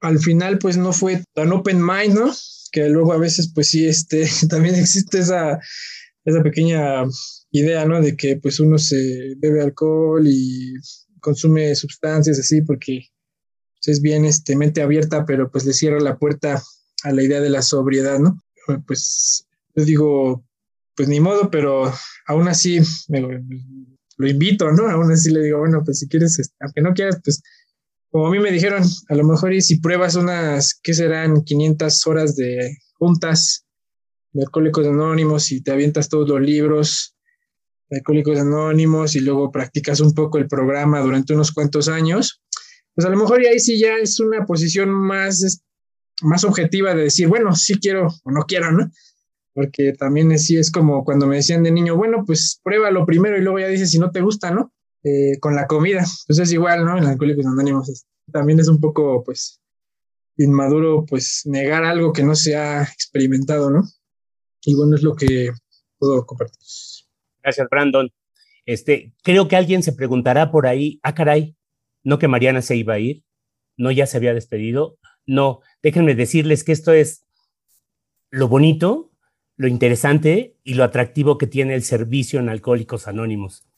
al final, pues no fue tan open mind, ¿no? Que luego a veces, pues sí, este, también existe esa, esa pequeña idea, ¿no? De que pues uno se bebe alcohol y consume sustancias así porque pues, es bien este, mente abierta, pero pues le cierra la puerta a la idea de la sobriedad, ¿no? Pues yo digo, pues ni modo, pero aún así lo invito, ¿no? Aún así le digo, bueno, pues si quieres, este, aunque no quieras, pues como a mí me dijeron, a lo mejor y si pruebas unas, ¿qué serán? 500 horas de juntas de Alcohólicos Anónimos y te avientas todos los libros Alcohólicos Anónimos y luego practicas un poco el programa durante unos cuantos años, pues a lo mejor y ahí sí ya es una posición más, más objetiva de decir, bueno, sí quiero o no quiero, ¿no? Porque también sí es como cuando me decían de niño, bueno, pues pruébalo primero y luego ya dices si no te gusta, ¿no? Eh, con la comida. Entonces es igual, ¿no? En Alcohólicos Anónimos también es un poco, pues, inmaduro, pues, negar algo que no se ha experimentado, ¿no? Y bueno, es lo que puedo compartir. Gracias, Brandon. Este, creo que alguien se preguntará por ahí, ah, caray, no que Mariana se iba a ir, no ya se había despedido. No, déjenme decirles que esto es lo bonito, lo interesante y lo atractivo que tiene el servicio en Alcohólicos Anónimos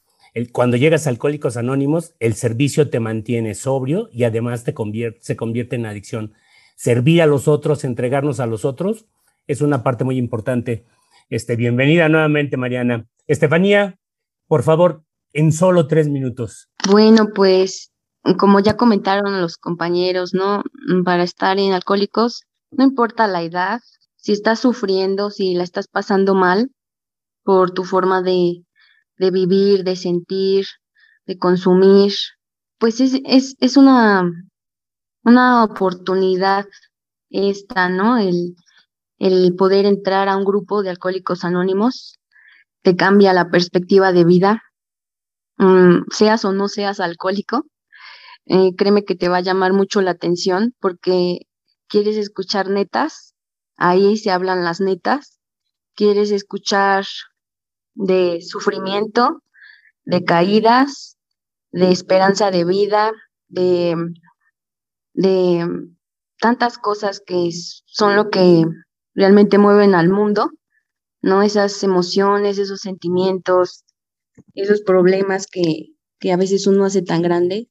cuando llegas a Alcohólicos Anónimos, el servicio te mantiene sobrio y además te se convierte en adicción. Servir a los otros, entregarnos a los otros, es una parte muy importante. Este, bienvenida nuevamente, Mariana. Estefanía, por favor, en solo tres minutos. Bueno, pues como ya comentaron los compañeros, ¿no? Para estar en Alcohólicos, no importa la edad, si estás sufriendo, si la estás pasando mal por tu forma de, de vivir, de sentir, de consumir, pues es, es, es una, una oportunidad esta, ¿no? El, el poder entrar a un grupo de alcohólicos anónimos te cambia la perspectiva de vida, mm, seas o no seas alcohólico. Eh, créeme que te va a llamar mucho la atención porque quieres escuchar netas, ahí se hablan las netas, quieres escuchar de sufrimiento, de caídas, de esperanza de vida, de, de tantas cosas que son lo que realmente mueven al mundo, ¿no? Esas emociones, esos sentimientos, esos problemas que, que a veces uno hace tan grande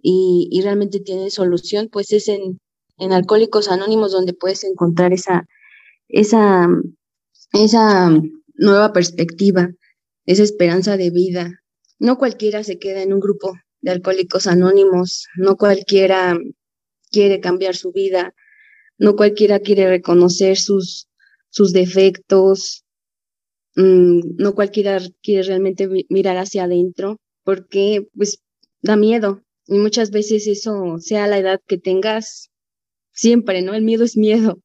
y, y, realmente tiene solución, pues es en, en Alcohólicos Anónimos donde puedes encontrar esa, esa, esa nueva perspectiva, esa esperanza de vida. No cualquiera se queda en un grupo de alcohólicos anónimos, no cualquiera quiere cambiar su vida, no cualquiera quiere reconocer sus, sus defectos, mm, no cualquiera quiere realmente mirar hacia adentro, porque pues da miedo y muchas veces eso, sea la edad que tengas, siempre, ¿no? El miedo es miedo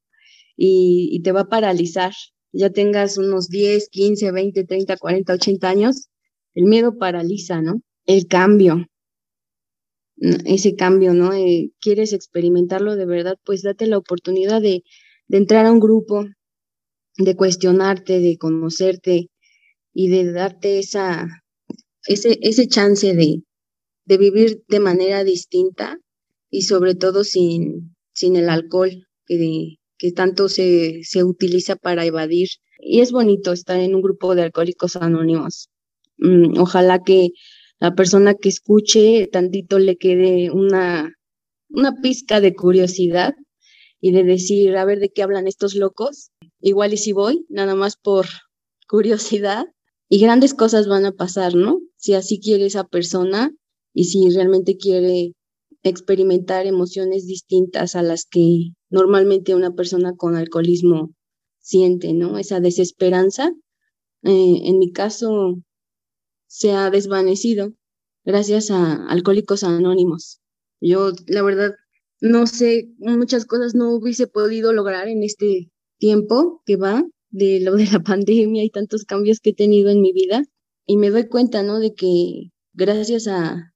y, te va a paralizar ya tengas unos 10, 15, 20, 30, 40, 80 años, el miedo paraliza, ¿no? El cambio, ese cambio, ¿no? Eh, ¿Quieres experimentarlo de verdad? Pues date la oportunidad de entrar a un grupo, de cuestionarte, de conocerte y de darte esa, ese, ese chance de, de vivir de manera distinta y sobre todo sin, sin el alcohol que, que tanto se, se utiliza para evadir. Y es bonito estar en un grupo de alcohólicos anónimos. Mm, ojalá que la persona que escuche tantito le quede una, una pizca de curiosidad y de decir, a ver de qué hablan estos locos. Igual y si voy, nada más por curiosidad. Y grandes cosas van a pasar, ¿no? Si así quiere esa persona y si realmente quiere experimentar emociones distintas a las que normalmente una persona con alcoholismo siente, ¿no? Esa desesperanza, eh, en mi caso, se ha desvanecido gracias a Alcohólicos Anónimos. Yo, la verdad, no sé, muchas cosas no hubiese podido lograr en este tiempo que va de lo de la pandemia y tantos cambios que he tenido en mi vida. Y me doy cuenta, ¿no? De que gracias a,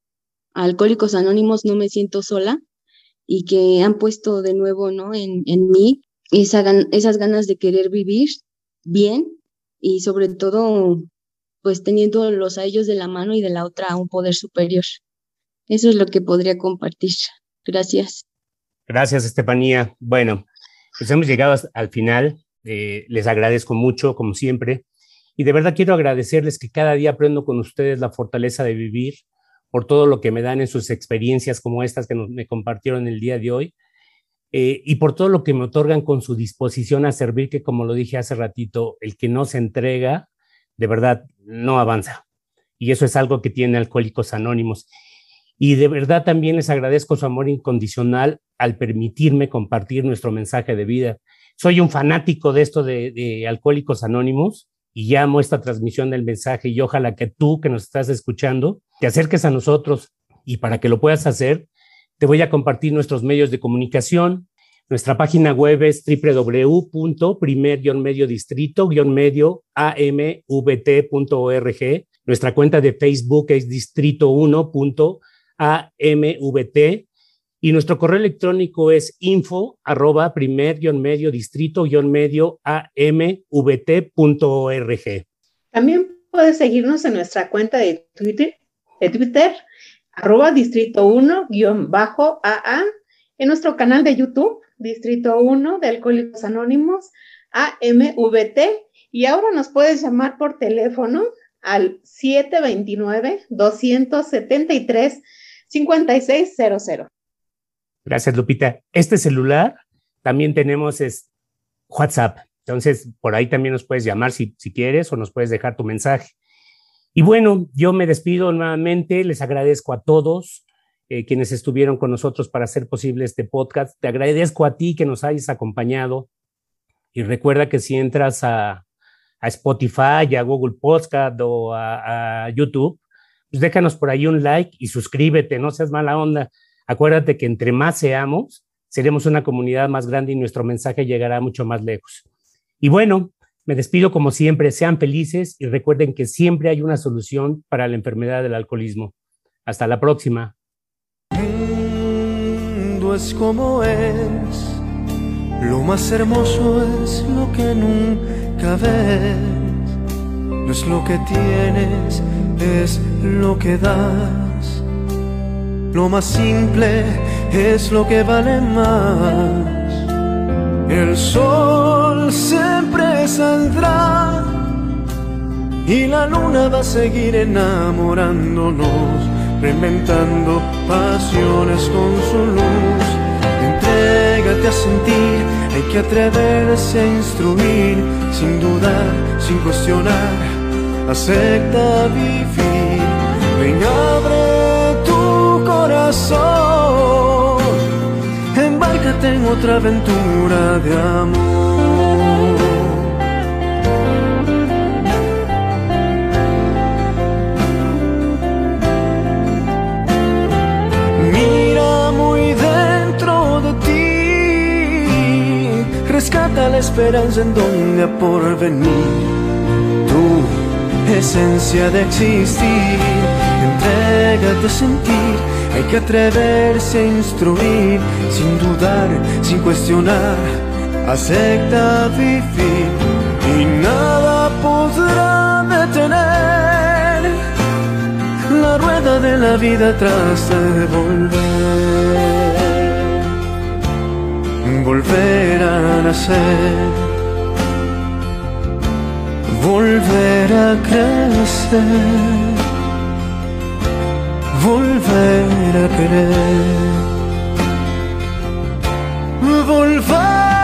Alcohólicos Anónimos no me siento sola y que han puesto de nuevo ¿no? en, en mí esa, esas ganas de querer vivir bien y sobre todo pues teniéndolos a ellos de la mano y de la otra a un poder superior. Eso es lo que podría compartir. Gracias. Gracias, Estefanía. Bueno, pues hemos llegado al final. Eh, les agradezco mucho, como siempre. Y de verdad quiero agradecerles que cada día aprendo con ustedes la fortaleza de vivir, por todo lo que me dan en sus experiencias como estas que me compartieron el día de hoy, eh, y por todo lo que me otorgan con su disposición a servir, que como lo dije hace ratito, el que no se entrega, de verdad, no avanza. y eso es algo que tiene Alcohólicos Anónimos. Y de verdad también les agradezco su amor incondicional al permitirme compartir nuestro mensaje de vida. Soy un fanático de esto de, de Alcohólicos Anónimos y llamo esta transmisión del mensaje y ojalá que tú que nos estás escuchando te acerques a nosotros y para que lo puedas hacer, te voy a compartir nuestros medios de comunicación. Nuestra página web es www.primer-medio distrito-medio amvt.org. Nuestra cuenta de Facebook es distrito1.amvt y nuestro correo electrónico es info arroba primer-medio distrito-medio amvt.org. También puedes seguirnos en nuestra cuenta de Twitter, de Twitter arroba distrito 1 guion bajo AA, en nuestro canal de YouTube, Distrito 1 de Alcohólicos Anónimos, AMVT, y ahora nos puedes llamar por teléfono al 729-273-5600. Gracias, Lupita. Este celular también tenemos es WhatsApp. Entonces, por ahí también nos puedes llamar si, si quieres o nos puedes dejar tu mensaje. Y bueno, yo me despido nuevamente, les agradezco a todos eh, quienes estuvieron con nosotros para hacer posible este podcast. Te agradezco a ti que nos hayas acompañado y recuerda que si entras a, a Spotify, a Google Podcast o a, YouTube, pues déjanos por ahí un like y suscríbete, no seas mala onda. Acuérdate que entre más seamos, seremos una comunidad más grande y nuestro mensaje llegará mucho más lejos. Y bueno, me despido como siempre, sean felices y recuerden que siempre hay una solución para la enfermedad del alcoholismo. Hasta la próxima. Es lo que das. Lo más simple es lo que vale más. El sol siempre saldrá y la luna va a seguir enamorándonos, reinventando pasiones con su luz. Entrégate a sentir, hay que atreverse a instruir, sin dudar, sin cuestionar, acepta vivir. Ven, abre tu corazón en otra aventura de amor. Mira muy dentro de ti, rescata la esperanza en donde por venir. Esencia de existir, entrégate a sentir hay que atreverse a instruir, sin dudar, sin cuestionar, acepta vivir y nada podrá detener la rueda de la vida tras de volver, volver a nacer, volver a crecer, volver a querer, volver.